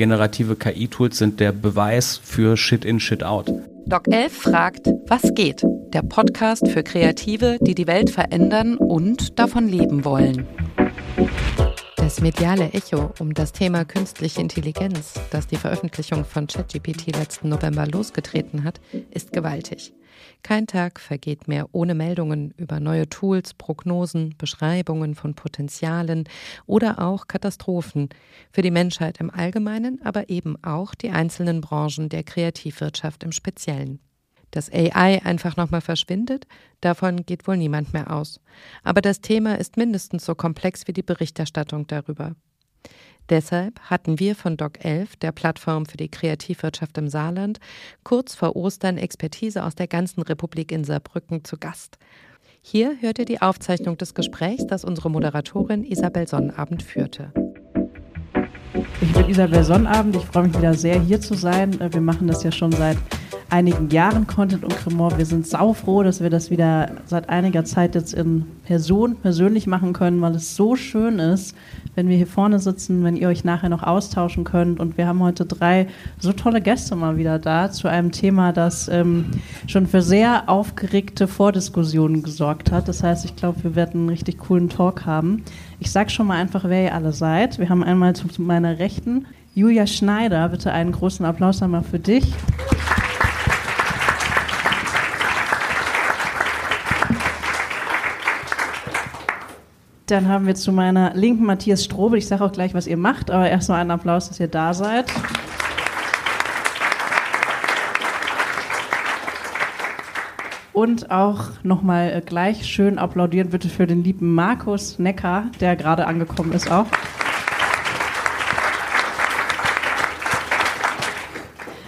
generative KI-Tools sind der Beweis für Shit in, Shit out. Doc 11 fragt, was geht? Der Podcast für Kreative, die die Welt verändern und davon leben wollen. Das mediale Echo um das Thema künstliche Intelligenz, das die Veröffentlichung von ChatGPT letzten November losgetreten hat, ist gewaltig. Kein Tag vergeht mehr ohne Meldungen über neue Tools, Prognosen, Beschreibungen von Potenzialen oder auch Katastrophen für die Menschheit im Allgemeinen, aber eben auch die einzelnen Branchen der Kreativwirtschaft im Speziellen. Dass AI einfach nochmal verschwindet, davon geht wohl niemand mehr aus. Aber das Thema ist mindestens so komplex wie die Berichterstattung darüber. Deshalb hatten wir von Doc 11, der Plattform für die Kreativwirtschaft im Saarland, kurz vor Ostern Expertise aus der ganzen Republik in Saarbrücken zu Gast. Hier hört ihr die Aufzeichnung des Gesprächs, das unsere Moderatorin Isabel Sonnabend führte. Ich bin Isabel Sonnabend. Ich freue mich wieder sehr, hier zu sein. Wir machen das ja schon seit einigen Jahren Content und Cremor. Wir sind saufroh, dass wir das wieder seit einiger Zeit jetzt in Person persönlich machen können, weil es so schön ist, wenn wir hier vorne sitzen, wenn ihr euch nachher noch austauschen könnt. Und wir haben heute drei so tolle Gäste mal wieder da zu einem Thema, das ähm, schon für sehr aufgeregte Vordiskussionen gesorgt hat. Das heißt, ich glaube, wir werden einen richtig coolen Talk haben. Ich sage schon mal einfach, wer ihr alle seid. Wir haben einmal zu meiner Rechten Julia Schneider. Bitte einen großen Applaus einmal für dich. Dann haben wir zu meiner linken Matthias Strobel. Ich sage auch gleich, was ihr macht, aber erst mal einen Applaus, dass ihr da seid. Und auch nochmal äh, gleich schön applaudieren bitte für den lieben Markus Necker, der gerade angekommen ist auch.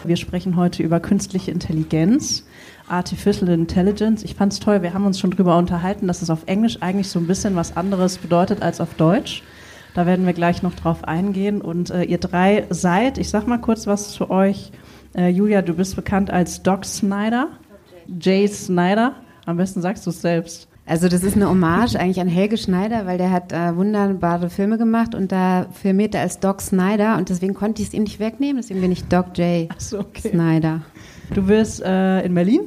Wir sprechen heute über künstliche Intelligenz. Artificial Intelligence. Ich fand es toll, wir haben uns schon darüber unterhalten, dass es auf Englisch eigentlich so ein bisschen was anderes bedeutet als auf Deutsch. Da werden wir gleich noch drauf eingehen. Und äh, ihr drei seid, ich sag mal kurz was zu euch. Äh, Julia, du bist bekannt als Doc Snyder. Jay Snyder. Am besten sagst du es selbst. Also das ist eine Hommage eigentlich an Helge Schneider, weil der hat äh, wunderbare Filme gemacht und da firmiert er als Doc Snyder und deswegen konnte ich es ihm nicht wegnehmen, deswegen bin ich Doc J. So, okay. Snyder. Du bist äh, in Berlin,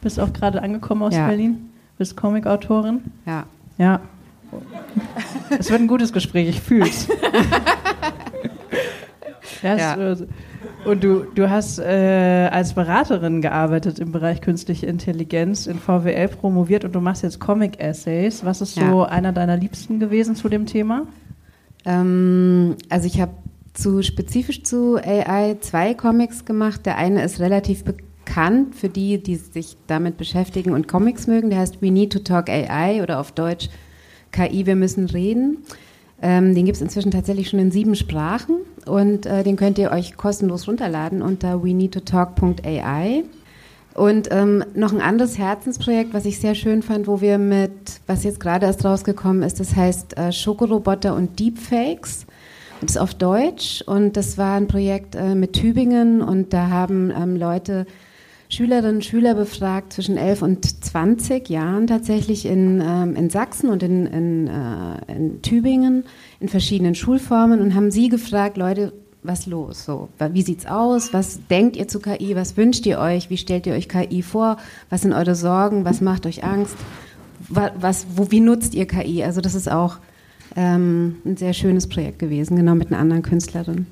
bist auch gerade angekommen aus ja. Berlin, bist Comicautorin. Ja. Ja. Es wird ein gutes Gespräch, ich fühl's. ja. Äh, und du, du hast äh, als Beraterin gearbeitet im Bereich künstliche Intelligenz in VWL promoviert und du machst jetzt Comic-Essays. Was ist ja. so einer deiner Liebsten gewesen zu dem Thema? Ähm, also ich habe zu spezifisch zu AI zwei Comics gemacht. Der eine ist relativ bekannt für die, die sich damit beschäftigen und Comics mögen. Der heißt We Need to Talk AI oder auf Deutsch KI, wir müssen reden. Ähm, den gibt es inzwischen tatsächlich schon in sieben Sprachen und äh, den könnt ihr euch kostenlos runterladen unter we need to talk.ai. Und ähm, noch ein anderes Herzensprojekt, was ich sehr schön fand, wo wir mit, was jetzt gerade erst rausgekommen ist, das heißt äh, Schokoroboter und Deepfakes. Das ist auf Deutsch und das war ein Projekt äh, mit Tübingen und da haben ähm, Leute Schülerinnen und Schüler befragt zwischen 11 und 20 Jahren tatsächlich in, ähm, in Sachsen und in, in, äh, in Tübingen in verschiedenen Schulformen und haben sie gefragt, Leute, was los? So, wie sieht's aus? Was denkt ihr zu KI? Was wünscht ihr euch? Wie stellt ihr euch KI vor? Was sind eure Sorgen? Was macht euch Angst? Was, wo, wie nutzt ihr KI? Also das ist auch ähm, ein sehr schönes Projekt gewesen, genau mit einer anderen Künstlerin.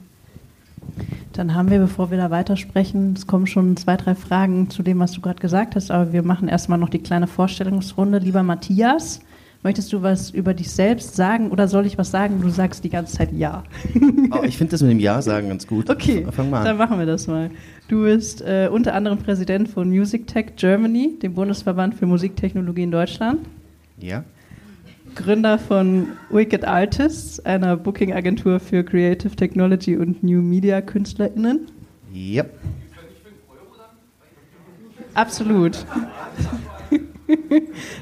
Dann haben wir, bevor wir da weitersprechen, es kommen schon zwei, drei Fragen zu dem, was du gerade gesagt hast, aber wir machen erstmal noch die kleine Vorstellungsrunde. Lieber Matthias, möchtest du was über dich selbst sagen oder soll ich was sagen? Du sagst die ganze Zeit Ja. Oh, ich finde das mit dem Ja sagen ganz gut. Okay, Fang mal an. dann machen wir das mal. Du bist äh, unter anderem Präsident von Music Tech Germany, dem Bundesverband für Musiktechnologie in Deutschland. Ja. Gründer von Wicked Artists, einer Booking-Agentur für Creative Technology und New Media KünstlerInnen. Yep. Absolut.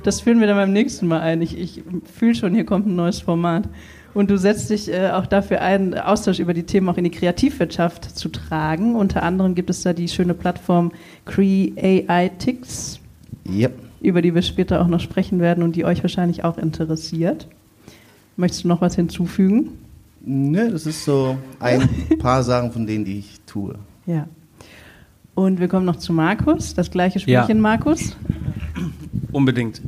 Das führen wir dann beim nächsten Mal ein. Ich, ich fühle schon, hier kommt ein neues Format. Und du setzt dich äh, auch dafür ein, Austausch über die Themen auch in die Kreativwirtschaft zu tragen. Unter anderem gibt es da die schöne Plattform CreAITix. Yep über die wir später auch noch sprechen werden und die euch wahrscheinlich auch interessiert. Möchtest du noch was hinzufügen? Ne, das ist so ein paar Sachen von denen, die ich tue. Ja. Und wir kommen noch zu Markus. Das gleiche Ja. Spielchen, Markus, Unbedingt.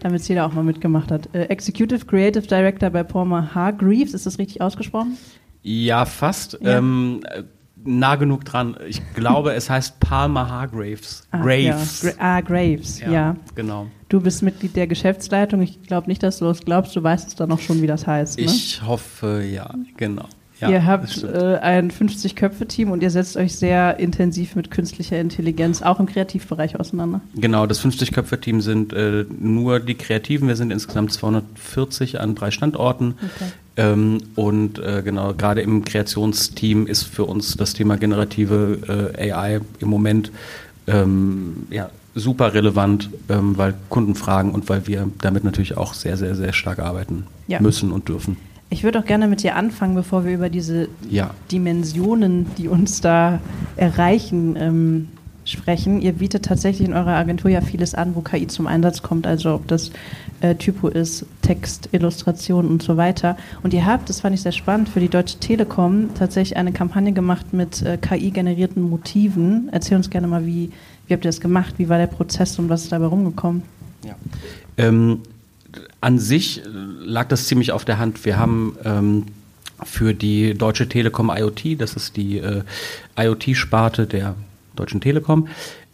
damit es jeder auch mal mitgemacht hat. Äh, Executive Creative Director bei Palmer Hargreaves. Ist das richtig ausgesprochen? Ja, fast. Ja. Ähm, äh, nah genug dran. Ich glaube, es heißt Palmer Hargraves. Ah, Graves. Ja. Gra ah, Graves, ja. Genau. Du bist Mitglied der Geschäftsleitung. Ich glaube nicht, dass du es glaubst. Du weißt es dann auch schon, wie das heißt. Ne? Ich hoffe, ja, genau. Ja, ihr habt äh, ein 50-Köpfe-Team und ihr setzt euch sehr intensiv mit künstlicher Intelligenz auch im Kreativbereich auseinander. Genau, das 50-Köpfe-Team sind äh, nur die Kreativen. Wir sind insgesamt 240 an drei Standorten. Okay. Ähm, und äh, genau, gerade im Kreationsteam ist für uns das Thema generative äh, AI im Moment ähm, ja, super relevant, ähm, weil Kunden fragen und weil wir damit natürlich auch sehr, sehr, sehr stark arbeiten Ja. müssen und dürfen. Ich würde auch gerne mit dir anfangen, bevor wir über diese Ja. Dimensionen, die uns da erreichen, ähm, sprechen. Ihr bietet tatsächlich in eurer Agentur ja vieles an, wo KI zum Einsatz kommt, also ob das äh, Typo ist, Text, Illustration und so weiter. Und ihr habt, das fand ich sehr spannend, für die Deutsche Telekom tatsächlich eine Kampagne gemacht mit äh, KI-generierten Motiven. Erzähl uns gerne mal, wie, wie habt ihr das gemacht, wie war der Prozess und was ist dabei rumgekommen? Ja. Ähm, an sich äh, lag das ziemlich auf der Hand. Wir haben ähm, für die Deutsche Telekom IoT, das ist die äh, IoT-Sparte der Deutschen Telekom,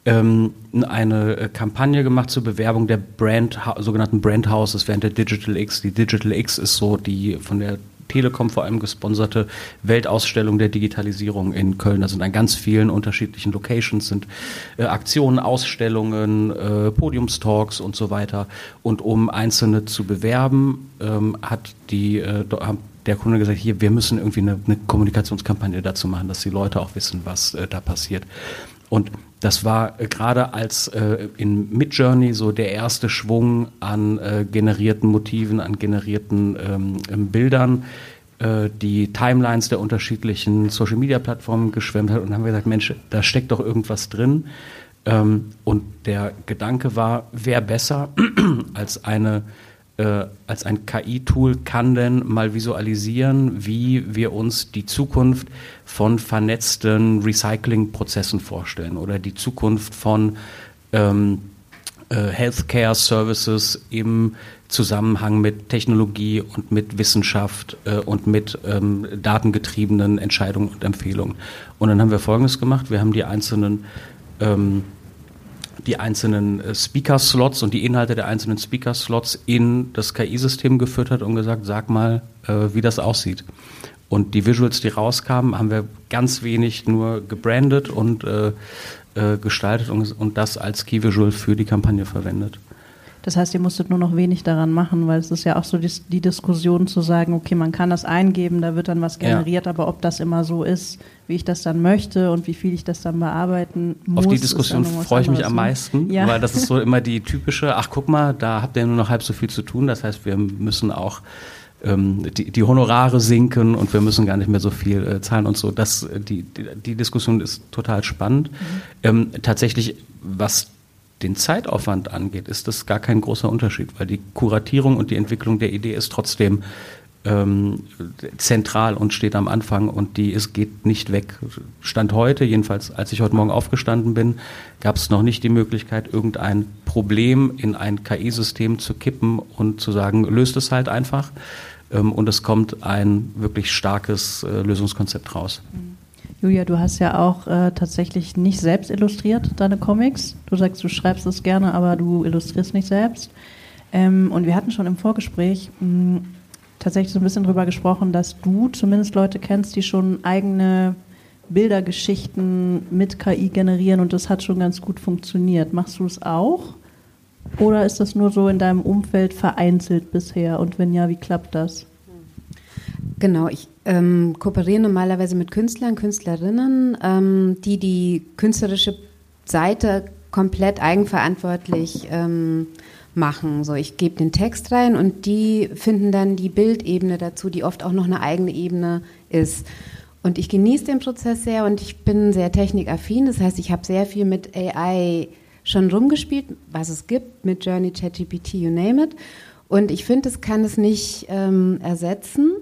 ähm, eine äh, Kampagne gemacht zur Bewerbung der Brand, sogenannten Brand Houses während der Digital X. Die Digital X ist so die von der Telekom vor allem gesponserte Weltausstellung der Digitalisierung in Köln. Da sind an ganz vielen unterschiedlichen Locations sind äh, Aktionen, Ausstellungen, äh, Podiumstalks und so weiter. Und um einzelne zu bewerben, ähm, hat die äh, der Kunde gesagt, hier, wir müssen irgendwie eine, eine Kommunikationskampagne dazu machen, dass die Leute auch wissen, was äh, da passiert. Und das war äh, gerade als äh, in Midjourney so der erste Schwung an äh, generierten Motiven, an generierten ähm, ähm, Bildern, äh, die Timelines der unterschiedlichen Social-Media-Plattformen geschwemmt hat und haben gesagt, Mensch, da steckt doch irgendwas drin. Ähm, und der Gedanke war, wer besser als eine äh, als ein KI-Tool kann denn mal visualisieren, wie wir uns die Zukunft von vernetzten Recycling-Prozessen vorstellen oder die Zukunft von ähm, äh, Healthcare Services im Zusammenhang mit Technologie und mit Wissenschaft äh, und mit ähm, datengetriebenen Entscheidungen und Empfehlungen. Und dann haben wir Folgendes gemacht. Wir haben die einzelnen ähm, die einzelnen äh, Speaker-Slots und die Inhalte der einzelnen Speaker-Slots in das KI-System gefüttert und gesagt, sag mal, äh, wie das aussieht. Und die Visuals, die rauskamen, haben wir ganz wenig nur gebrandet und äh, äh, gestaltet und, und das als Key-Visual für die Kampagne verwendet. Das heißt, ihr musstet nur noch wenig daran machen, weil es ist ja auch so die, die Diskussion zu sagen, okay, man kann das eingeben, da wird dann was Ja. generiert, aber ob das immer so ist, wie ich das dann möchte und wie viel ich das dann bearbeiten muss. Auf die Diskussion freue ich mich am ne? meisten, Ja. weil das ist so immer die typische, ach guck mal, da habt ihr nur noch halb so viel zu tun. Das heißt, wir müssen auch ähm, die, die Honorare sinken und wir müssen gar nicht mehr so viel äh, zahlen und so. Das, äh, die, die, die Diskussion ist total spannend. Ähm, tatsächlich, was den Zeitaufwand angeht, ist das gar kein großer Unterschied, weil die Kuratierung und die Entwicklung der Idee ist trotzdem ähm, zentral und steht am Anfang und die es geht nicht weg. Stand heute, jedenfalls als ich heute Morgen aufgestanden bin, gab es noch nicht die Möglichkeit, irgendein Problem in ein KI-System zu kippen und zu sagen, löst es halt einfach. Ähm, und es kommt ein wirklich starkes äh, Lösungskonzept raus. Julia, du hast ja auch äh, tatsächlich nicht selbst illustriert, deine Comics. Du sagst, du schreibst es gerne, aber du illustrierst nicht selbst. Ähm, und wir hatten schon im Vorgespräch mh, tatsächlich so ein bisschen drüber gesprochen, dass du zumindest Leute kennst, die schon eigene Bildergeschichten mit KI generieren und das hat schon ganz gut funktioniert. Machst du es auch? Oder ist das nur so in deinem Umfeld vereinzelt bisher? Und wenn ja, wie klappt das? Genau, ich ähm, kooperiere normalerweise mit Künstlern, Künstlerinnen, ähm, die die künstlerische Seite komplett eigenverantwortlich ähm, machen. So, ich gebe den Text rein und die finden dann die Bildebene dazu, die oft auch noch eine eigene Ebene ist. Und ich genieße den Prozess sehr und ich bin sehr technikaffin. Das heißt, ich habe sehr viel mit AI schon rumgespielt, was es gibt, mit Journey, ChatGPT, you name it. Und ich finde, es kann es nicht ähm, ersetzen.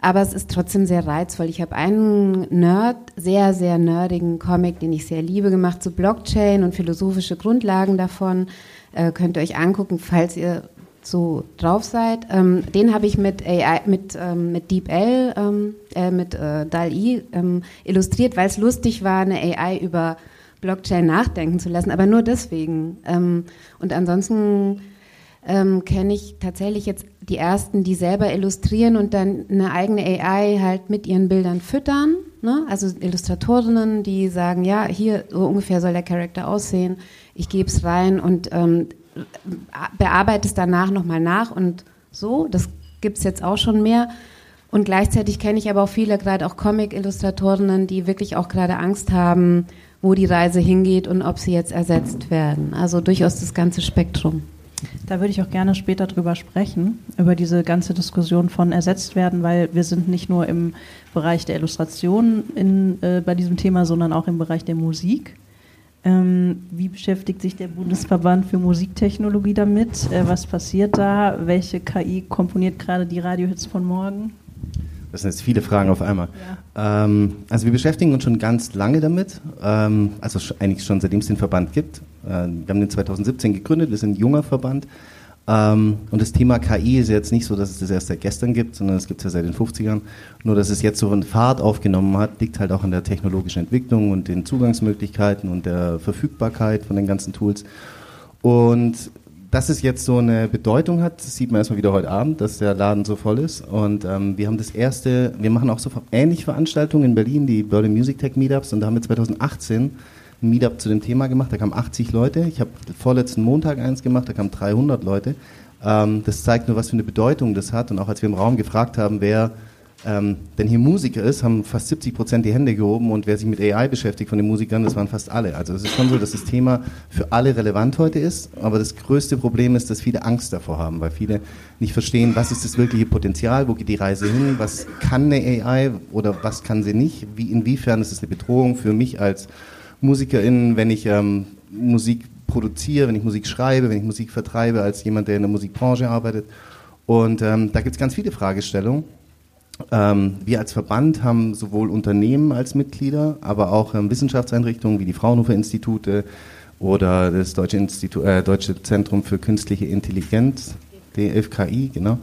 Aber es ist trotzdem sehr reizvoll. Ich habe einen Nerd, sehr, sehr nerdigen Comic, den ich sehr liebe, gemacht zu Blockchain und philosophische Grundlagen davon. Äh, könnt ihr euch angucken, falls ihr so drauf seid. Ähm, den habe ich mit AI, mit, ähm, mit DeepL, ähm, äh, mit äh, DAL-E ähm, illustriert, weil es lustig war, eine AI über Blockchain nachdenken zu lassen, aber nur deswegen. Ähm, und ansonsten ähm, kenne ich tatsächlich jetzt die ersten, die selber illustrieren und dann eine eigene AI halt mit ihren Bildern füttern. Ne? Also Illustratorinnen, die sagen, ja, hier so ungefähr soll der Charakter aussehen, ich gebe es rein und ähm, bearbeite es danach nochmal nach und so. Das gibt es jetzt auch schon mehr. Und gleichzeitig kenne ich aber auch viele, gerade auch Comic-Illustratorinnen, die wirklich auch gerade Angst haben, wo die Reise hingeht und ob sie jetzt ersetzt werden. Also durchaus das ganze Spektrum. Da würde ich auch gerne später drüber sprechen, über diese ganze Diskussion von ersetzt werden, weil wir sind nicht nur im Bereich der Illustration in, äh, bei diesem Thema, sondern auch im Bereich der Musik. Ähm, wie beschäftigt sich der Bundesverband für Musiktechnologie damit? Äh, was passiert da? Welche KI komponiert gerade die Radiohits von morgen? Das sind jetzt viele Fragen auf einmal. Ja. Ähm, also wir beschäftigen uns schon ganz lange damit, ähm, also eigentlich schon seitdem es den Verband gibt. Äh, wir haben den 2017 gegründet, wir sind ein junger Verband. Ähm, und das Thema KI ist jetzt nicht so, dass es das erst seit gestern gibt, sondern es gibt es ja seit den 50ern. Nur, dass es jetzt so eine Fahrt aufgenommen hat, liegt halt auch an der technologischen Entwicklung und den Zugangsmöglichkeiten und der Verfügbarkeit von den ganzen Tools. Und dass es jetzt so eine Bedeutung hat, das sieht man erstmal wieder heute Abend, dass der Laden so voll ist. Und ähm, wir haben das erste, wir machen auch so ähnliche Veranstaltungen in Berlin, die Berlin Music Tech Meetups. Und da haben wir 2018 ein Meetup zu dem Thema gemacht. Da kamen 80 Leute. Ich habe vorletzten Montag eins gemacht, da kamen 300 Leute. Ähm, das zeigt nur, was für eine Bedeutung das hat. Und auch als wir im Raum gefragt haben, wer ähm, denn hier Musiker ist, haben fast 70 Prozent die Hände gehoben und wer sich mit AI beschäftigt von den Musikern, das waren fast alle. Also es ist schon so, dass das Thema für alle relevant heute ist, aber das größte Problem ist, dass viele Angst davor haben, weil viele nicht verstehen, was ist das wirkliche Potenzial, wo geht die Reise hin, was kann eine AI oder was kann sie nicht, wie, inwiefern ist es eine Bedrohung für mich als MusikerInnen, wenn ich ähm, Musik produziere, wenn ich Musik schreibe, wenn ich Musik vertreibe, als jemand, der in der Musikbranche arbeitet. Und ähm, da gibt es ganz viele Fragestellungen. Ähm, wir als Verband haben sowohl Unternehmen als Mitglieder, aber auch ähm, Wissenschaftseinrichtungen wie die Fraunhofer Institute oder das Deutsche, Institu äh, Deutsche Zentrum für Künstliche Intelligenz, DFKI, genau.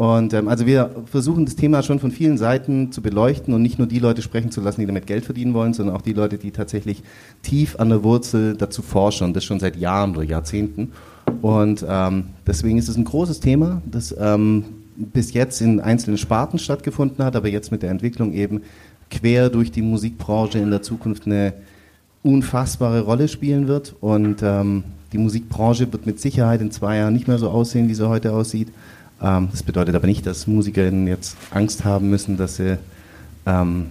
Und ähm, also wir versuchen das Thema schon von vielen Seiten zu beleuchten und nicht nur die Leute sprechen zu lassen, die damit Geld verdienen wollen, sondern auch die Leute, die tatsächlich tief an der Wurzel dazu forschen und das schon seit Jahren oder Jahrzehnten. Und ähm, deswegen ist es ein großes Thema, das ähm, bis jetzt in einzelnen Sparten stattgefunden hat, aber jetzt mit der Entwicklung eben quer durch die Musikbranche in der Zukunft eine unfassbare Rolle spielen wird. Und ähm, die Musikbranche wird mit Sicherheit in zwei Jahren nicht mehr so aussehen, wie sie heute aussieht. Ähm, das bedeutet aber nicht, dass MusikerInnen jetzt Angst haben müssen, dass sie ähm,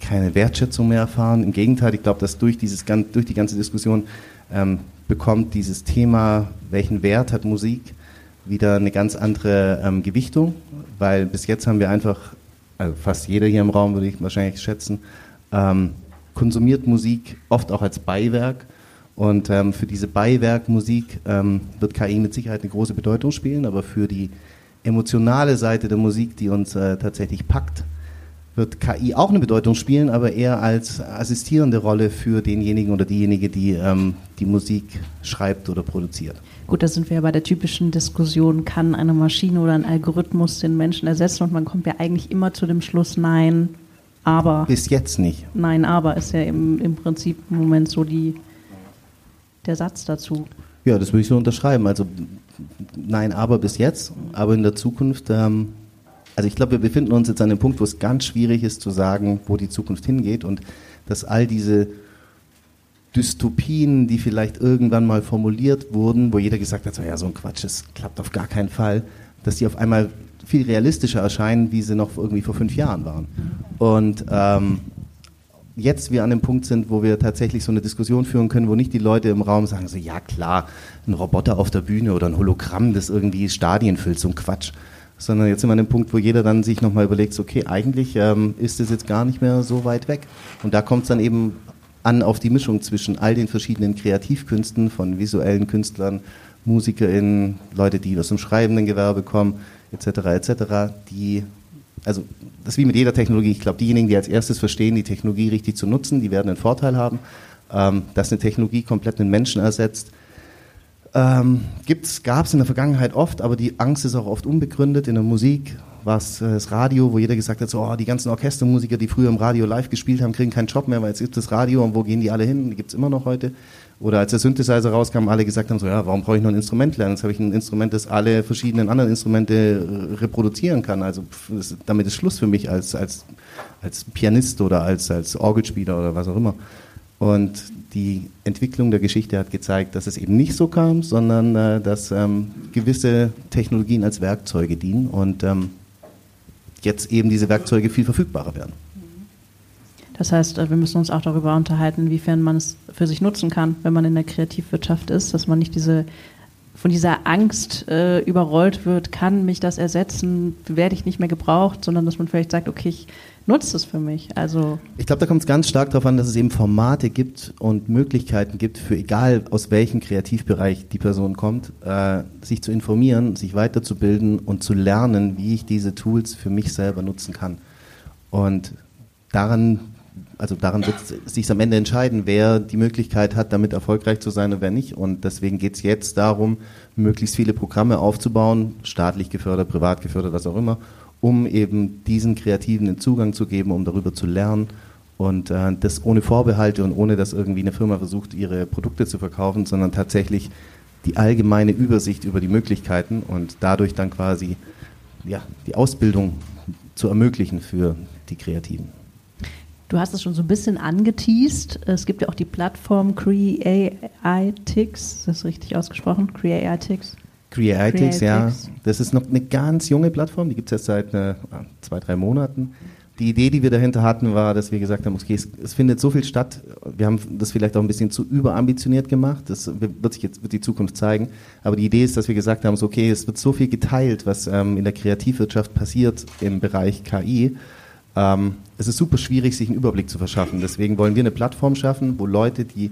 keine Wertschätzung mehr erfahren. Im Gegenteil, ich glaube, dass durch, dieses, durch die ganze Diskussion ähm, bekommt dieses Thema, welchen Wert hat Musik, wieder eine ganz andere ähm, Gewichtung, weil bis jetzt haben wir einfach, also fast jeder hier im Raum würde ich wahrscheinlich schätzen, ähm, konsumiert Musik oft auch als Beiwerk. Und ähm, für diese Beiwerkmusik wird KI mit Sicherheit eine große Bedeutung spielen, aber für die emotionale Seite der Musik, die uns äh, tatsächlich packt, wird KI auch eine Bedeutung spielen, aber eher als assistierende Rolle für denjenigen oder diejenige, die ähm, die Musik schreibt oder produziert. Gut, da sind wir ja bei der typischen Diskussion, kann eine Maschine oder ein Algorithmus den Menschen ersetzen? Und man kommt ja eigentlich immer zu dem Schluss, nein, aber. Bis jetzt nicht. Nein, aber ist ja im, im Prinzip im Moment so die, der Satz dazu. Ja, das würde ich so unterschreiben. Also nein, aber bis jetzt, aber in der Zukunft, ähm, also ich glaube, wir befinden uns jetzt an einem Punkt, wo es ganz schwierig ist zu sagen, wo die Zukunft hingeht und dass all diese Dystopien, die vielleicht irgendwann mal formuliert wurden, wo jeder gesagt hat, so, ja, so ein Quatsch, das klappt auf gar keinen Fall, dass die auf einmal viel realistischer erscheinen, wie sie noch irgendwie vor fünf Jahren waren. Und ähm, jetzt wir an dem Punkt sind, wo wir tatsächlich so eine Diskussion führen können, wo nicht die Leute im Raum sagen, so ja klar, ein Roboter auf der Bühne oder ein Hologramm, das irgendwie Stadien füllt, so ein Quatsch. Sondern jetzt sind wir an dem Punkt, wo jeder dann sich nochmal überlegt, okay, eigentlich ähm, ist es jetzt gar nicht mehr so weit weg. Und da kommt es dann eben an auf die Mischung zwischen all den verschiedenen Kreativkünsten von visuellen Künstlern, MusikerInnen, Leute, die aus dem schreibenden Gewerbe kommen, etc., etc., die also das ist wie mit jeder Technologie. Ich glaube, diejenigen, die als erstes verstehen, die Technologie richtig zu nutzen, die werden einen Vorteil haben. Ähm, dass eine Technologie komplett einen Menschen ersetzt, ähm, gab es in der Vergangenheit oft, aber die Angst ist auch oft unbegründet. In der Musik war es äh, das Radio, wo jeder gesagt hat, so, oh, die ganzen Orchestermusiker, die früher im Radio live gespielt haben, kriegen keinen Job mehr, weil jetzt gibt es das Radio und wo gehen die alle hin? Die gibt es immer noch heute. Oder als der Synthesizer rauskam, alle gesagt haben, so, ja, warum brauche ich noch ein Instrument lernen? Jetzt habe ich ein Instrument, das alle verschiedenen anderen Instrumente reproduzieren kann. Also pff, damit ist Schluss für mich als, als, als Pianist oder als, als Orgelspieler oder was auch immer. Und die Entwicklung der Geschichte hat gezeigt, dass es eben nicht so kam, sondern äh, dass ähm, gewisse Technologien als Werkzeuge dienen und ähm, jetzt eben diese Werkzeuge viel verfügbarer werden. Das heißt, äh, wir müssen uns auch darüber unterhalten, inwiefern man es für sich nutzen kann, wenn man in der Kreativwirtschaft ist, dass man nicht diese von dieser Angst äh, überrollt wird, kann mich das ersetzen, werde ich nicht mehr gebraucht, sondern dass man vielleicht sagt, okay, ich nutze es für mich. Also ich glaube, da kommt es ganz stark darauf an, dass es eben Formate gibt und Möglichkeiten gibt, für egal aus welchem Kreativbereich die Person kommt, äh, sich zu informieren, sich weiterzubilden und zu lernen, wie ich diese Tools für mich selber nutzen kann. Und daran also daran wird sich am Ende entscheiden, wer die Möglichkeit hat, damit erfolgreich zu sein und wer nicht. Und deswegen geht es jetzt darum, möglichst viele Programme aufzubauen, staatlich gefördert, privat gefördert, was auch immer, um eben diesen Kreativen den Zugang zu geben, um darüber zu lernen. Und äh, das ohne Vorbehalte und ohne, dass irgendwie eine Firma versucht, ihre Produkte zu verkaufen, sondern tatsächlich die allgemeine Übersicht über die Möglichkeiten und dadurch dann quasi ja, die Ausbildung zu ermöglichen für die Kreativen. Du hast es schon so ein bisschen angeteased. Es gibt ja auch die Plattform CreAITix. Ist das richtig ausgesprochen? CreAITix? CreAITix, ja. Das ist noch eine ganz junge Plattform. Die gibt es jetzt seit äh, zwei, drei Monaten. Die Idee, die wir dahinter hatten, war, dass wir gesagt haben, okay, es, es, findet so viel statt. Wir haben das vielleicht auch ein bisschen zu überambitioniert gemacht. Das wird sich jetzt wird die Zukunft zeigen. Aber die Idee ist, dass wir gesagt haben, so, okay, es wird so viel geteilt, was ähm, in der Kreativwirtschaft passiert im Bereich KI ähm, es ist super schwierig, sich einen Überblick zu verschaffen. Deswegen wollen wir eine Plattform schaffen, wo Leute, die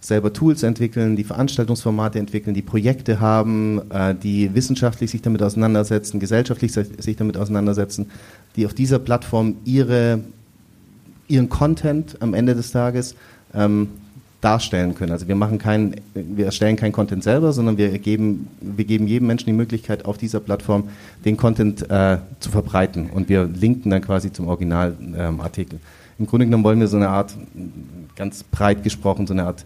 selber Tools entwickeln, die Veranstaltungsformate entwickeln, die Projekte haben, äh, die wissenschaftlich sich damit auseinandersetzen, gesellschaftlich sich damit auseinandersetzen, die auf dieser Plattform ihre, ihren Content am Ende des Tages ähm, darstellen können. Also wir machen keinen, wir erstellen keinen Content selber, sondern wir geben, wir geben jedem Menschen die Möglichkeit, auf dieser Plattform den Content äh, zu verbreiten und wir linken dann quasi zum Originalartikel. Ähm, Im Grunde genommen wollen wir so eine Art, ganz breit gesprochen, so eine Art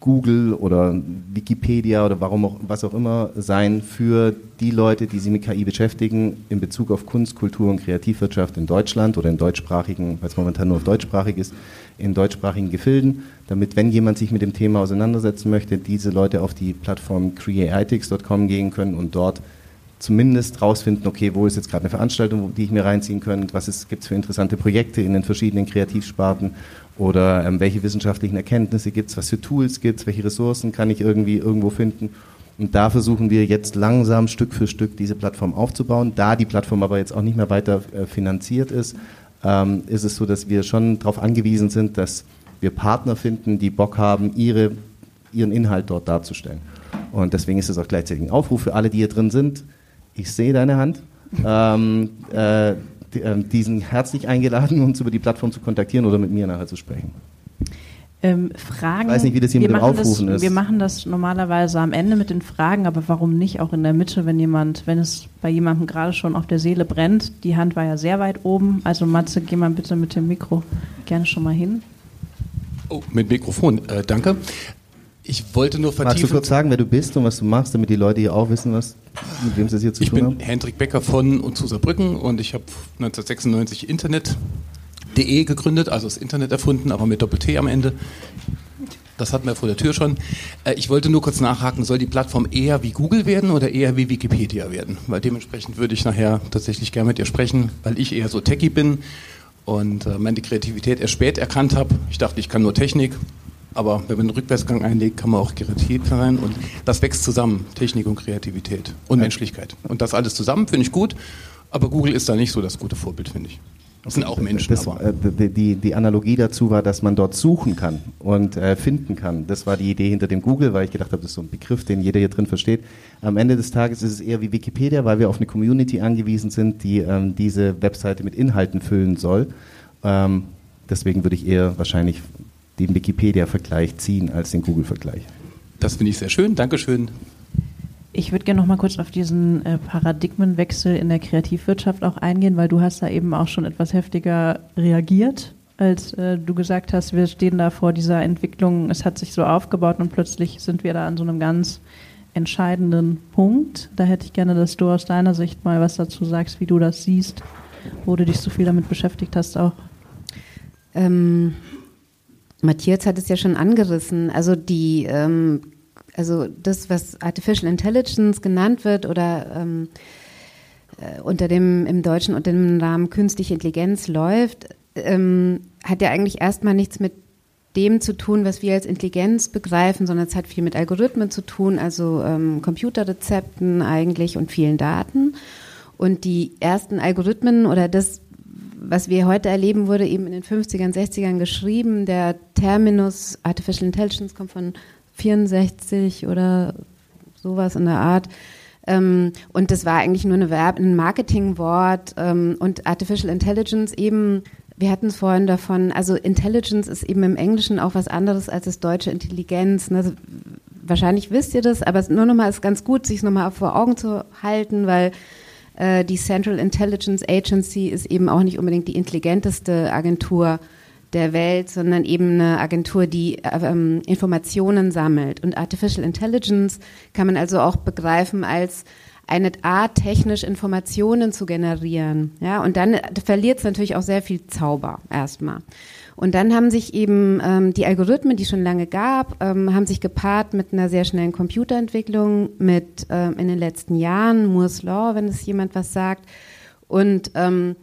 Google oder Wikipedia oder warum auch, was auch immer sein für die Leute, die sich mit KI beschäftigen in Bezug auf Kunst, Kultur und Kreativwirtschaft in Deutschland oder in deutschsprachigen, weil es momentan nur auf deutschsprachig ist, in deutschsprachigen Gefilden, damit, wenn jemand sich mit dem Thema auseinandersetzen möchte, diese Leute auf die Plattform creatix.com gehen können und dort zumindest rausfinden, okay, wo ist jetzt gerade eine Veranstaltung, die ich mir reinziehen könnte, was gibt es für interessante Projekte in den verschiedenen Kreativsparten oder ähm, welche wissenschaftlichen Erkenntnisse gibt es, was für Tools gibt es, welche Ressourcen kann ich irgendwie irgendwo finden. Und da versuchen wir jetzt langsam Stück für Stück diese Plattform aufzubauen. Da die Plattform aber jetzt auch nicht mehr weiter äh, finanziert ist, ähm, ist es so, dass wir schon darauf angewiesen sind, dass wir Partner finden, die Bock haben, ihre, ihren Inhalt dort darzustellen. Und deswegen ist es auch gleichzeitig ein Aufruf für alle, die hier drin sind. Ich sehe deine Hand. Ähm, äh, ähm, diesen herzlich eingeladen, uns über die Plattform zu kontaktieren oder mit mir nachher zu sprechen. Ähm, Fragen. Ich weiß nicht, wie das hier mit dem Aufrufen das, ist. Wir machen das normalerweise am Ende mit den Fragen, aber warum nicht auch in der Mitte, wenn jemand, wenn es bei jemandem gerade schon auf der Seele brennt? Die Hand war ja sehr weit oben. Also Matze, geh mal bitte mit dem Mikro gerne schon mal hin. Oh, mit Mikrofon, äh, danke. Ich wollte nur vertiefen. Magst du kurz sagen, wer du bist und was du machst, damit die Leute hier auch wissen, was, mit wem sie es hier zu ich tun haben? Ich bin Hendrik Becker von und zu Saarbrücken und ich habe 1996 Internet.de gegründet, also das Internet erfunden, aber mit Doppel-T am Ende. Das hatten wir vor der Tür schon. Äh, ich wollte nur kurz nachhaken, soll die Plattform eher wie Google werden oder eher wie Wikipedia werden? Weil dementsprechend würde ich nachher tatsächlich gerne mit dir sprechen, weil ich eher so techy bin und äh, meine Kreativität erst spät erkannt habe. Ich dachte, ich kann nur Technik, aber wenn man einen Rückwärtsgang einlegt, kann man auch kreativ sein und das wächst zusammen, Technik und Kreativität und Menschlichkeit. Und das alles zusammen finde ich gut, aber Google ist da nicht so das gute Vorbild, finde ich. Das sind auch Menschen. Das, aber. äh, die, die Analogie dazu war, dass man dort suchen kann und äh, finden kann. Das war die Idee hinter dem Google, weil ich gedacht habe, das ist so ein Begriff, den jeder hier drin versteht. Am Ende des Tages ist es eher wie Wikipedia, weil wir auf eine Community angewiesen sind, die ähm, diese Webseite mit Inhalten füllen soll. Ähm, deswegen würde ich eher wahrscheinlich den Wikipedia-Vergleich ziehen als den Google-Vergleich. Das finde ich sehr schön. Dankeschön. Ich würde gerne noch mal kurz auf diesen äh, Paradigmenwechsel in der Kreativwirtschaft auch eingehen, weil du hast da eben auch schon etwas heftiger reagiert, als äh, du gesagt hast, wir stehen da vor dieser Entwicklung, es hat sich so aufgebaut und plötzlich sind wir da an so einem ganz entscheidenden Punkt. Da hätte ich gerne, dass du aus deiner Sicht mal was dazu sagst, wie du das siehst, wo du dich so viel damit beschäftigt hast auch. Ähm, Matthias hat es ja schon angerissen. Also die, ähm, also das, was Artificial Intelligence genannt wird oder ähm, äh, unter dem im Deutschen unter dem Namen künstliche Intelligenz läuft, ähm, hat ja eigentlich erstmal nichts mit dem zu tun, was wir als Intelligenz begreifen, sondern es hat viel mit Algorithmen zu tun, also ähm, Computerrezepten eigentlich und vielen Daten. Und die ersten Algorithmen oder das, was wir heute erleben, wurde eben in den 50ern, 60ern geschrieben. Der Terminus Artificial Intelligence kommt von 64 oder sowas in der Art. Ähm, und das war eigentlich nur eine Verb, ein Marketingwort ähm, und Artificial Intelligence eben, wir hatten es vorhin davon, also Intelligence ist eben im Englischen auch was anderes als das deutsche Intelligenz. Ne? Also, wahrscheinlich wisst ihr das, aber es nur nochmal ist ganz gut, sich es nochmal vor Augen zu halten, weil äh, die Central Intelligence Agency ist eben auch nicht unbedingt die intelligenteste Agentur der Welt, sondern eben eine Agentur, die ähm, Informationen sammelt. Und Artificial Intelligence kann man also auch begreifen als eine Art, technisch Informationen zu generieren. Ja, und dann verliert es natürlich auch sehr viel Zauber erstmal. Und dann haben sich eben ähm, die Algorithmen, die schon lange gab, ähm, haben sich gepaart mit einer sehr schnellen Computerentwicklung, mit ähm, in den letzten Jahren Moore's Law, wenn es jemand was sagt. Und, ähm,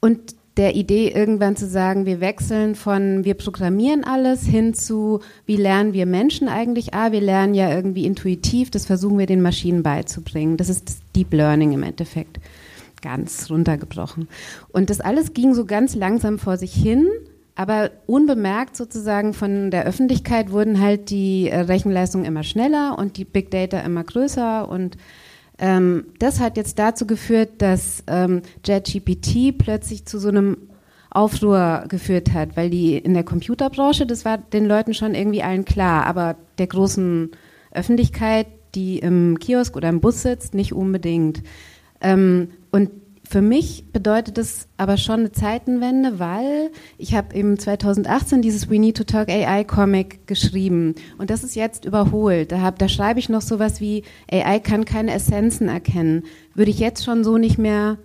und der Idee, irgendwann zu sagen, wir wechseln von wir programmieren alles hin zu, wie lernen wir Menschen eigentlich? Ah, wir lernen ja irgendwie intuitiv, das versuchen wir den Maschinen beizubringen. Das ist Deep Learning im Endeffekt. Ganz runtergebrochen. Und das alles ging so ganz langsam vor sich hin, aber unbemerkt sozusagen von der Öffentlichkeit wurden halt die Rechenleistungen immer schneller und die Big Data immer größer und ähm, das hat jetzt dazu geführt, dass ähm, JetGPT plötzlich zu so einem Aufruhr geführt hat, weil die in der Computerbranche, das war den Leuten schon irgendwie allen klar, aber der großen Öffentlichkeit, die im Kiosk oder im Bus sitzt, nicht unbedingt. Ähm, und für mich bedeutet das aber schon eine Zeitenwende, weil ich habe eben 2018 dieses We Need to Talk AI Comic geschrieben und das ist jetzt überholt. Da, hab, da schreibe ich noch sowas wie AI kann keine Essenzen erkennen. Würde ich jetzt schon so nicht mehr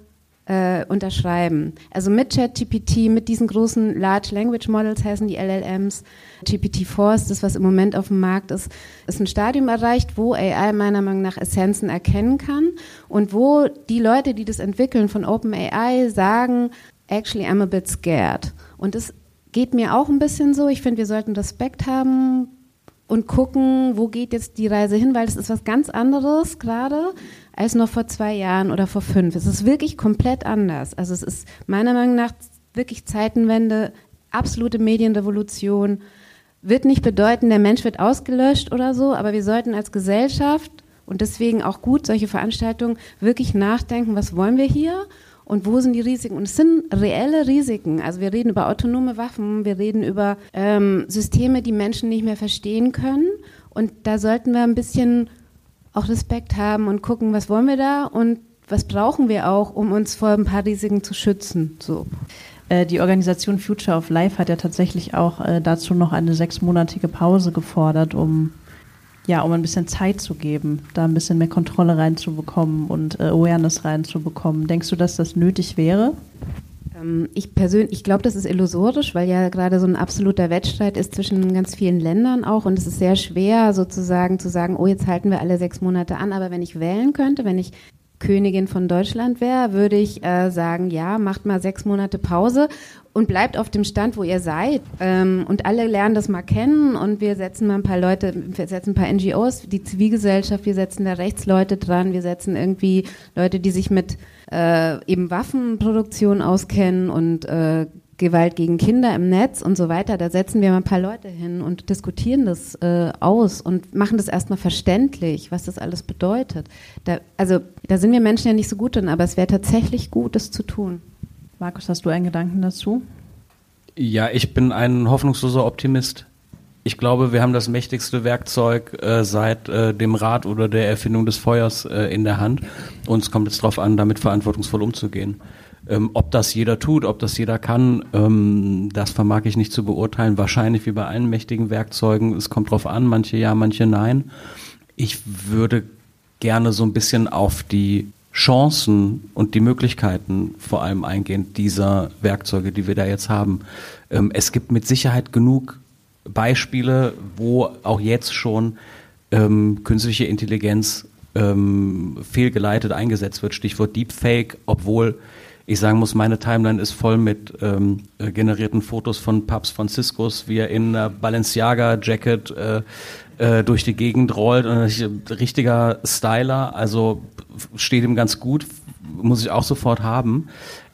äh, unterschreiben. Also mit ChatGPT, mit diesen großen Large Language Models heißen die LLMs, GPT-4 ist das, was im Moment auf dem Markt ist, ist ein Stadium erreicht, wo AI meiner Meinung nach Essenzen erkennen kann und wo die Leute, die das entwickeln von OpenAI, sagen, actually I'm a bit scared. Und es geht mir auch ein bisschen so. Ich finde, wir sollten Respekt haben und gucken, wo geht jetzt die Reise hin, weil es ist was ganz anderes gerade als noch vor zwei Jahren oder vor fünf. Es ist wirklich komplett anders. Also es ist meiner Meinung nach wirklich Zeitenwende, absolute Medienrevolution. Wird nicht bedeuten, der Mensch wird ausgelöscht oder so, aber wir sollten als Gesellschaft und deswegen auch gut solche Veranstaltungen wirklich nachdenken, was wollen wir hier und wo sind die Risiken? Und es sind reelle Risiken. Also wir reden über autonome Waffen, wir reden über ähm, Systeme, die Menschen nicht mehr verstehen können. Und da sollten wir ein bisschen auch Respekt haben und gucken, was wollen wir da und was brauchen wir auch, um uns vor ein paar Risiken zu schützen. So. Äh, die Organisation Future of Life hat ja tatsächlich auch äh, dazu noch eine sechsmonatige Pause gefordert, um ja, um ein bisschen Zeit zu geben, da ein bisschen mehr Kontrolle reinzubekommen und äh, Awareness reinzubekommen. Denkst du, dass das nötig wäre? Ähm, ich persönlich, ich glaube, das ist illusorisch, weil ja gerade so ein absoluter Wettstreit ist zwischen ganz vielen Ländern auch und es ist sehr schwer sozusagen zu sagen, oh, jetzt halten wir alle sechs Monate an, aber wenn ich wählen könnte, wenn ich Königin von Deutschland wäre, würde ich äh, sagen, ja, macht mal sechs Monate Pause und bleibt auf dem Stand, wo ihr seid. Ähm, und alle lernen das mal kennen und wir setzen mal ein paar Leute, wir setzen ein paar NGOs, die Zivilgesellschaft, wir setzen da Rechtsleute dran, wir setzen irgendwie Leute, die sich mit äh, eben Waffenproduktion auskennen und äh, Gewalt gegen Kinder im Netz und so weiter, da setzen wir mal ein paar Leute hin und diskutieren das äh, aus und machen das erstmal verständlich, was das alles bedeutet. Da, also da sind wir Menschen ja nicht so gut drin, aber es wäre tatsächlich gut, das zu tun. Markus, hast du einen Gedanken dazu? Ja, ich bin ein hoffnungsloser Optimist. Ich glaube, wir haben das mächtigste Werkzeug äh, seit äh, dem Rad oder der Erfindung des Feuers äh, in der Hand. Uns kommt es darauf an, damit verantwortungsvoll umzugehen. Ähm, ob das jeder tut, ob das jeder kann, ähm, das vermag ich nicht zu beurteilen. Wahrscheinlich wie bei allen mächtigen Werkzeugen. Es kommt drauf an, manche ja, manche nein. Ich würde gerne so ein bisschen auf die Chancen und die Möglichkeiten vor allem eingehen dieser Werkzeuge, die wir da jetzt haben. Ähm, es gibt mit Sicherheit genug Beispiele, wo auch jetzt schon ähm, künstliche Intelligenz ähm, fehlgeleitet eingesetzt wird. Stichwort Deepfake, obwohl ich sagen muss, meine Timeline ist voll mit ähm, äh, generierten Fotos von Papst Franziskus, wie er in einer Balenciaga-Jacket äh, äh, durch die Gegend rollt. Und richtiger Styler, also steht ihm ganz gut, muss ich auch sofort haben.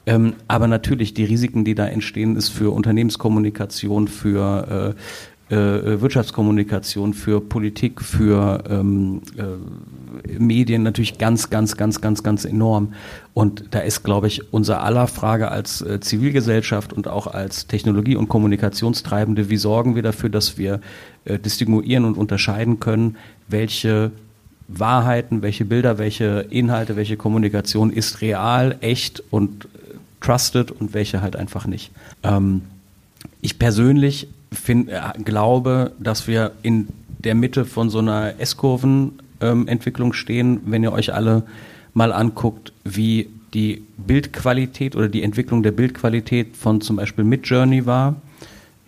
Ähm, aber natürlich, die Risiken, die da entstehen, ist für Unternehmenskommunikation, für äh, Wirtschaftskommunikation, für Politik, für ähm, äh, Medien natürlich ganz, ganz, ganz, ganz, ganz enorm. Und da ist, glaube ich, unser aller Frage als äh, Zivilgesellschaft und auch als Technologie- und Kommunikationstreibende, wie sorgen wir dafür, dass wir äh, distinguieren und unterscheiden können, welche Wahrheiten, welche Bilder, welche Inhalte, welche Kommunikation ist real, echt und trusted und welche halt einfach nicht. Ähm, ich persönlich find, äh, glaube, dass wir in der Mitte von so einer S-Kurven-Entwicklung ähm, stehen, wenn ihr euch alle mal anguckt, wie die Bildqualität oder die Entwicklung der Bildqualität von zum Beispiel Midjourney war.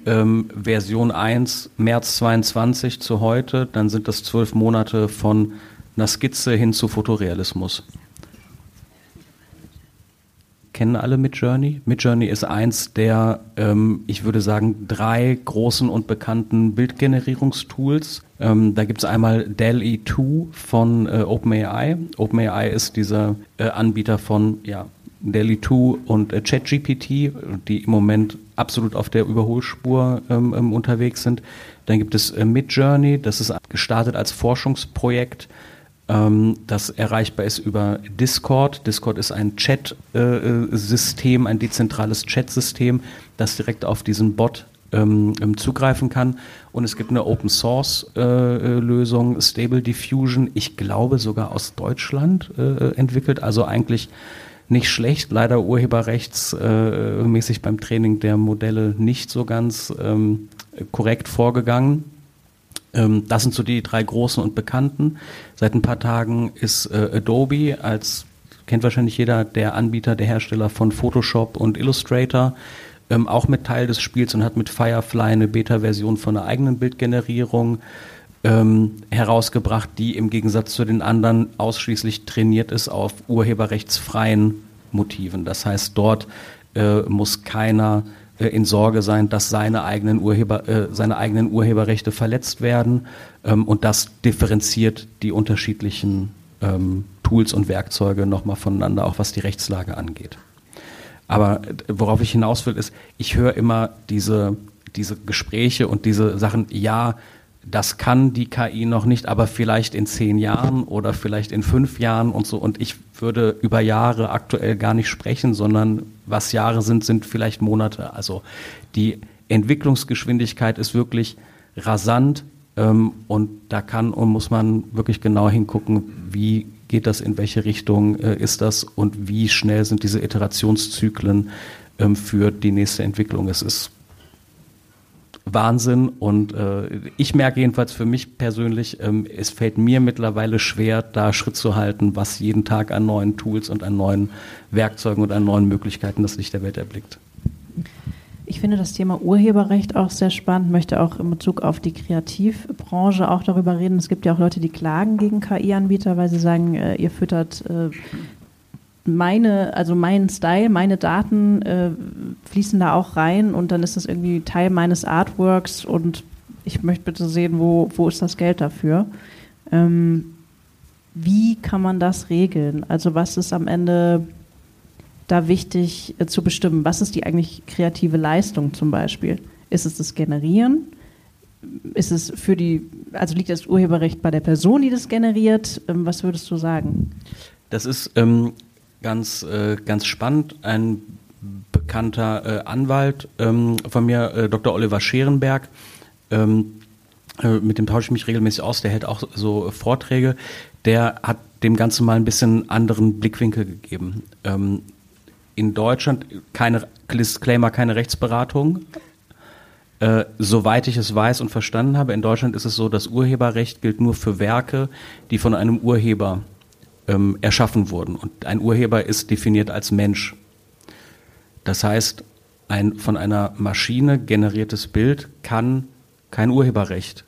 Ähm, Version 1 März 22 zu heute, dann sind das zwölf Monate von einer Skizze hin zu Fotorealismus kennen alle Midjourney. Midjourney ist eins der, ähm, ich würde sagen, drei großen und bekannten Bildgenerierungstools. Ähm, da gibt es einmal DALL-E 2 von äh, OpenAI. OpenAI ist dieser äh, Anbieter von ja, DALL-E 2 und äh, ChatGPT, die im Moment absolut auf der Überholspur ähm, ähm unterwegs sind. Dann gibt es äh, Midjourney, das ist gestartet als Forschungsprojekt ähm, das erreichbar ist über Discord. Discord ist ein Chat-System, ein dezentrales Chat-System, das direkt auf diesen Bot ähm, ähm, zugreifen kann. Und es gibt eine Open Source äh, äh, Stable Diffusion, ich glaube sogar aus Deutschland äh, entwickelt, also eigentlich nicht schlecht, leider urheberrechtsmäßig beim Training der Modelle nicht so ganz korrekt vorgegangen. Ähm, das sind so die drei großen und bekannten. Seit ein paar Tagen ist äh, Adobe als kennt wahrscheinlich jeder der Anbieter, der Hersteller von Photoshop und Illustrator ähm, auch mit Teil des Spiels und hat mit Firefly eine Beta-Version von einer eigenen Bildgenerierung ähm, herausgebracht, die im Gegensatz zu den anderen ausschließlich trainiert ist auf urheberrechtsfreien Motiven. Das heißt, dort äh, muss keiner in Sorge sein, dass seine eigenen, Urheber, äh, seine eigenen Urheberrechte verletzt werden. Ähm, und das differenziert die unterschiedlichen ähm, Tools und Werkzeuge nochmal voneinander, auch was die Rechtslage angeht. Aber äh, worauf ich hinaus will, ist, ich höre immer diese, diese Gespräche und diese Sachen, ja, das kann die KI noch nicht, aber vielleicht in zehn Jahren oder vielleicht in fünf Jahren und so. Und ich würde über Jahre aktuell gar nicht sprechen, sondern was Jahre sind, sind vielleicht Monate. Also die Entwicklungsgeschwindigkeit ist wirklich rasant ähm, und da kann und muss man wirklich genau hingucken, wie geht das, in welche Richtung äh, ist das und wie schnell sind diese Iterationszyklen ähm, für die nächste Entwicklung. Es ist Wahnsinn. Und äh, ich merke jedenfalls für mich persönlich, ähm, es fällt mir mittlerweile schwer, da Schritt zu halten, was jeden Tag an neuen Tools und an neuen Werkzeugen und an neuen Möglichkeiten das Licht der Welt erblickt. Ich finde das Thema Urheberrecht auch sehr spannend, möchte auch in Bezug auf die Kreativbranche auch darüber reden. Es gibt ja auch Leute, die klagen gegen KI-Anbieter, weil sie sagen, äh, ihr füttert äh, meine, also mein Style, meine Daten äh, fließen da auch rein und dann ist das irgendwie Teil meines Artworks und ich möchte bitte sehen, wo, wo ist das Geld dafür. Ähm, wie kann man das regeln? Also was ist am Ende da wichtig äh, zu bestimmen? Was ist die eigentlich kreative Leistung zum Beispiel? Ist es das Generieren? Ist es für die, also liegt das Urheberrecht bei der Person, die das generiert? Ähm, was würdest du sagen? Das ist ähm, ganz, äh, ganz spannend. Ein bekannter äh, Anwalt ähm, von mir, äh, Dr. Oliver Scherenberg, ähm, äh, mit dem tausche ich mich regelmäßig aus, der hält auch so Vorträge, der hat dem Ganzen mal ein bisschen anderen Blickwinkel gegeben. Ähm, in Deutschland keine Disclaimer, keine Rechtsberatung. Äh, soweit ich es weiß und verstanden habe, in Deutschland ist es so, das Urheberrecht gilt nur für Werke, die von einem Urheber ähm, erschaffen wurden. Und ein Urheber ist definiert als Mensch. Das heißt, ein von einer Maschine generiertes Bild kann kein Urheberrecht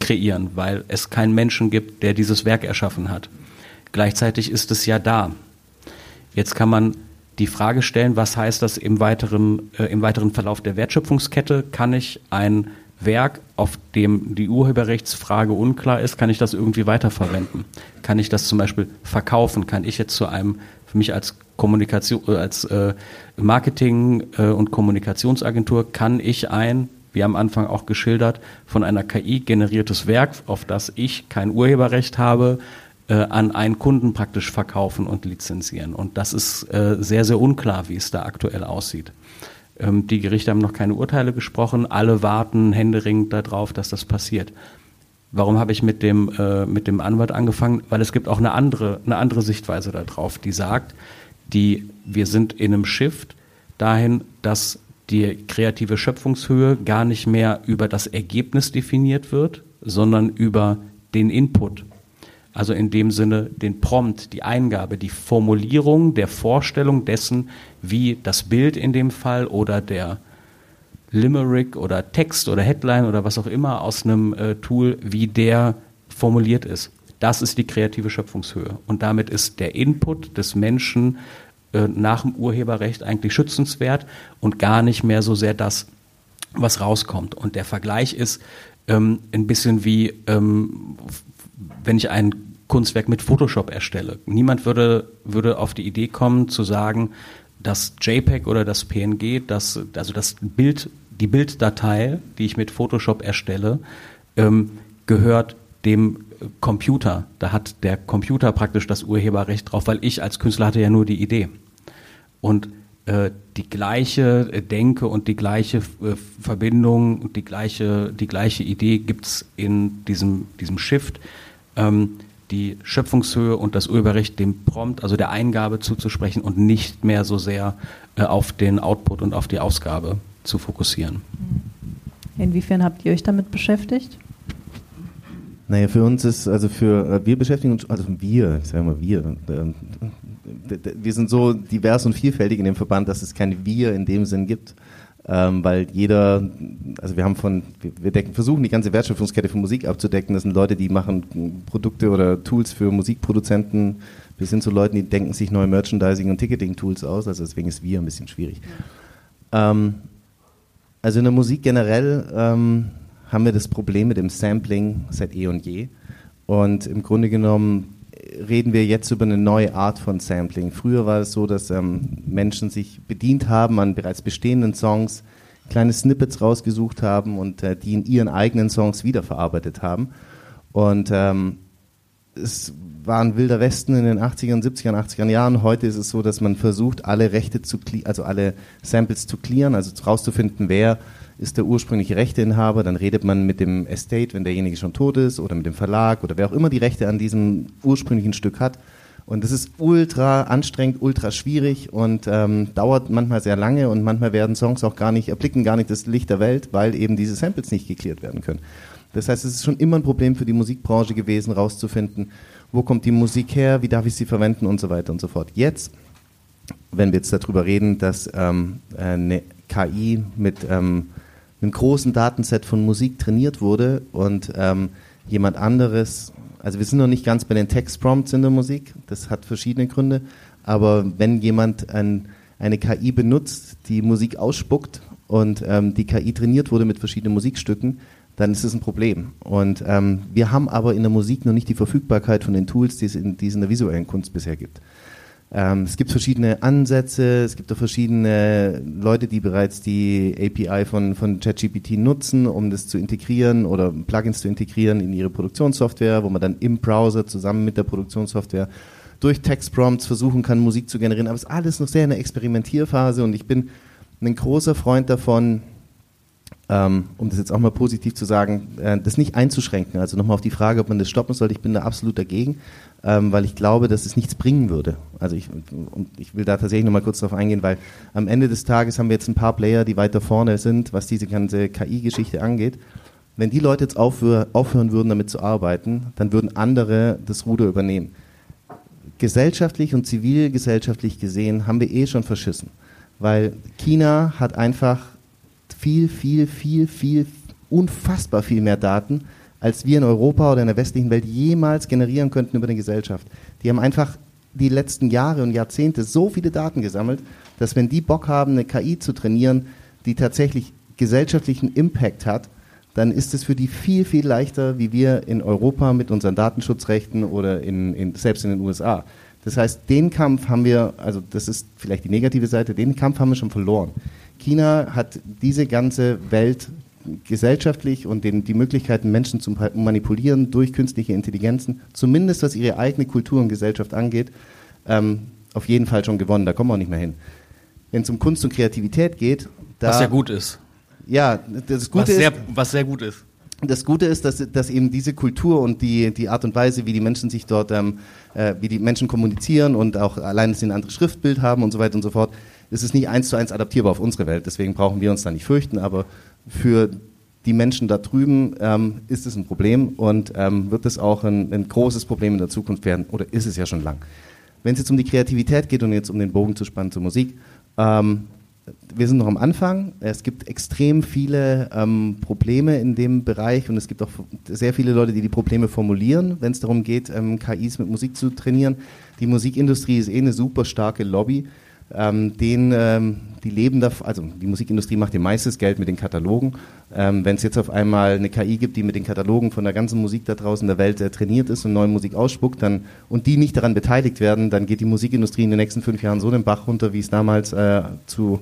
kreieren, weil es keinen Menschen gibt, der dieses Werk erschaffen hat. Gleichzeitig ist es ja da. Jetzt kann man die Frage stellen, was heißt das im weiteren, äh, im weiteren Verlauf der Wertschöpfungskette? Kann ich ein Werk, auf dem die Urheberrechtsfrage unklar ist, kann ich das irgendwie weiterverwenden? Kann ich das zum Beispiel verkaufen? Kann ich jetzt zu einem, für mich als Kommunikation, äh, als äh, Marketing- äh, und Kommunikationsagentur, kann ich ein, wie am Anfang auch geschildert, von einer KI generiertes Werk, auf das ich kein Urheberrecht habe, äh, an einen Kunden praktisch verkaufen und lizenzieren. Und das ist äh, sehr, sehr unklar, wie es da aktuell aussieht. Ähm, die Gerichte haben noch keine Urteile gesprochen. Alle warten händeringend darauf, dass das passiert. Warum habe ich mit dem, äh, mit dem Anwalt angefangen? Weil es gibt auch eine andere, eine andere Sichtweise darauf, die sagt, die, wir sind in einem Shift dahin, dass die kreative Schöpfungshöhe gar nicht mehr über das Ergebnis definiert wird, sondern über den Input. Also in dem Sinne den Prompt, die Eingabe, die Formulierung der Vorstellung dessen, wie das Bild in dem Fall oder der Limerick oder Text oder Headline oder was auch immer aus einem äh, Tool, wie der formuliert ist. Das ist die kreative Schöpfungshöhe. Und damit ist der Input des Menschen äh, nach dem Urheberrecht eigentlich schützenswert und gar nicht mehr so sehr das, was rauskommt. Und der Vergleich ist ähm, ein bisschen wie ähm, wenn ich ein Kunstwerk mit Photoshop erstelle. Niemand würde, würde auf die Idee kommen zu sagen, das JPEG oder das PNG, das, also das Bild, die Bilddatei, die ich mit Photoshop erstelle, ähm, gehört dem Computer. Da hat der Computer praktisch das Urheberrecht drauf, weil ich als Künstler hatte ja nur die Idee. Und äh, die gleiche Denke und die gleiche äh, Verbindung und die gleiche, die gleiche Idee gibt's in diesem, diesem Shift ähm, die Schöpfungshöhe und das Urheberrecht dem Prompt, also der Eingabe zuzusprechen und nicht mehr so sehr äh, auf den Output und auf die Ausgabe zu fokussieren. Inwiefern habt ihr euch damit beschäftigt? Naja, für uns ist, also für, äh, wir beschäftigen uns, also wir, ich sage mal wir, äh, wir sind so divers und vielfältig in dem Verband, dass es kein Wir in dem Sinn gibt ähm, weil jeder, also wir haben von, wir decken, versuchen die ganze Wertschöpfungskette für Musik abzudecken. Das sind Leute, die machen Produkte oder Tools für Musikproduzenten. Wir sind so Leute, die denken sich neue Merchandising- und Ticketing-Tools aus. Also deswegen ist wir ein bisschen schwierig. Ähm, also in der Musik generell ähm, haben wir das Problem mit dem Sampling seit eh und je. Und im Grunde genommen reden wir jetzt über eine neue Art von Sampling. Früher war es so, dass ähm, Menschen sich bedient haben an bereits bestehenden Songs, kleine Snippets rausgesucht haben und äh, die in ihren eigenen Songs wiederverarbeitet haben. Und ähm, es war ein wilder Westen in den 80ern, 70ern, 80ern Jahren. Heute ist es so, dass man versucht, alle Rechte zu, also alle Samples zu clearen, also rauszufinden, wer ist der ursprüngliche Rechteinhaber, dann redet man mit dem Estate, wenn derjenige schon tot ist, oder mit dem Verlag oder wer auch immer die Rechte an diesem ursprünglichen Stück hat. Und das ist ultra anstrengend, ultra schwierig und ähm, dauert manchmal sehr lange und manchmal werden Songs auch gar nicht, erblicken gar nicht das Licht der Welt, weil eben diese Samples nicht geklärt werden können. Das heißt, es ist schon immer ein Problem für die Musikbranche gewesen, rauszufinden, wo kommt die Musik her, wie darf ich sie verwenden und so weiter und so fort. Jetzt, wenn wir jetzt darüber reden, dass ähm, eine KI mit ähm, einem großen Datenset von Musik trainiert wurde und ähm, jemand anderes, also wir sind noch nicht ganz bei den Textprompts in der Musik, das hat verschiedene Gründe, aber wenn jemand ein, eine KI benutzt, die Musik ausspuckt und ähm, die KI trainiert wurde mit verschiedenen Musikstücken, dann ist es ein Problem. Und ähm, wir haben aber in der Musik noch nicht die Verfügbarkeit von den Tools, die es in, die es in der visuellen Kunst bisher gibt. Ähm, es gibt verschiedene Ansätze, es gibt auch verschiedene Leute, die bereits die API von, von ChatGPT nutzen, um das zu integrieren oder Plugins zu integrieren in ihre Produktionssoftware, wo man dann im Browser zusammen mit der Produktionssoftware durch Textprompts versuchen kann, Musik zu generieren. Aber es ist alles noch sehr in der Experimentierphase und ich bin ein großer Freund davon, ähm, um das jetzt auch mal positiv zu sagen, äh, das nicht einzuschränken. Also nochmal auf die Frage, ob man das stoppen sollte. Ich bin da absolut dagegen, ähm, weil ich glaube, dass es nichts bringen würde. Also ich, und ich will da tatsächlich nochmal kurz darauf eingehen, weil am Ende des Tages haben wir jetzt ein paar Player, die weiter vorne sind, was diese ganze KI-Geschichte angeht. Wenn die Leute jetzt aufhör, aufhören würden, damit zu arbeiten, dann würden andere das Ruder übernehmen. Gesellschaftlich und zivilgesellschaftlich gesehen haben wir eh schon verschissen, weil China hat einfach viel, viel, viel, viel, unfassbar viel mehr Daten, als wir in Europa oder in der westlichen Welt jemals generieren könnten über eine Gesellschaft. Die haben einfach die letzten Jahre und Jahrzehnte so viele Daten gesammelt, dass wenn die Bock haben, eine KI zu trainieren, die tatsächlich gesellschaftlichen Impact hat, dann ist es für die viel, viel leichter, wie wir in Europa mit unseren Datenschutzrechten oder in, in, selbst in den USA. Das heißt, den Kampf haben wir, also das ist vielleicht die negative Seite, den Kampf haben wir schon verloren. China hat diese ganze Welt gesellschaftlich und den, die Möglichkeiten, Menschen zu manipulieren durch künstliche Intelligenzen, zumindest was ihre eigene Kultur und Gesellschaft angeht, ähm, auf jeden Fall schon gewonnen. Da kommen wir auch nicht mehr hin. Wenn es um Kunst und Kreativität geht, da, was ja gut ist. Ja, das Gute was sehr, ist, was sehr gut ist. Das Gute ist, dass, dass eben diese Kultur und die, die Art und Weise, wie die Menschen sich dort, ähm, äh, wie die Menschen kommunizieren und auch allein, dass sie ein anderes Schriftbild haben und so weiter und so fort, es ist nicht eins zu eins adaptierbar auf unsere Welt, deswegen brauchen wir uns da nicht fürchten, aber für die Menschen da drüben ähm, ist es ein Problem und ähm, wird es auch ein, ein, großes Problem in der Zukunft werden, oder ist es ja schon lang. Wenn es jetzt um die Kreativität geht und jetzt um den Bogen zu spannen zur Musik, ähm, wir sind noch am Anfang. Es gibt extrem viele ähm, Probleme in dem Bereich und es gibt auch sehr viele Leute, die die Probleme formulieren, wenn es darum geht, ähm, KIs mit Musik zu trainieren. Die Musikindustrie ist eh eine super starke Lobby ähm, den, ähm, die leben da, also die Musikindustrie macht ihr meistes Geld mit den Katalogen. Ähm, Wenn es jetzt auf einmal eine KI gibt, die mit den Katalogen von der ganzen Musik da draußen der Welt äh, trainiert ist und neue Musik ausspuckt, dann und die nicht daran beteiligt werden, dann geht die Musikindustrie in den nächsten fünf Jahren so den Bach runter, wie es damals äh, zu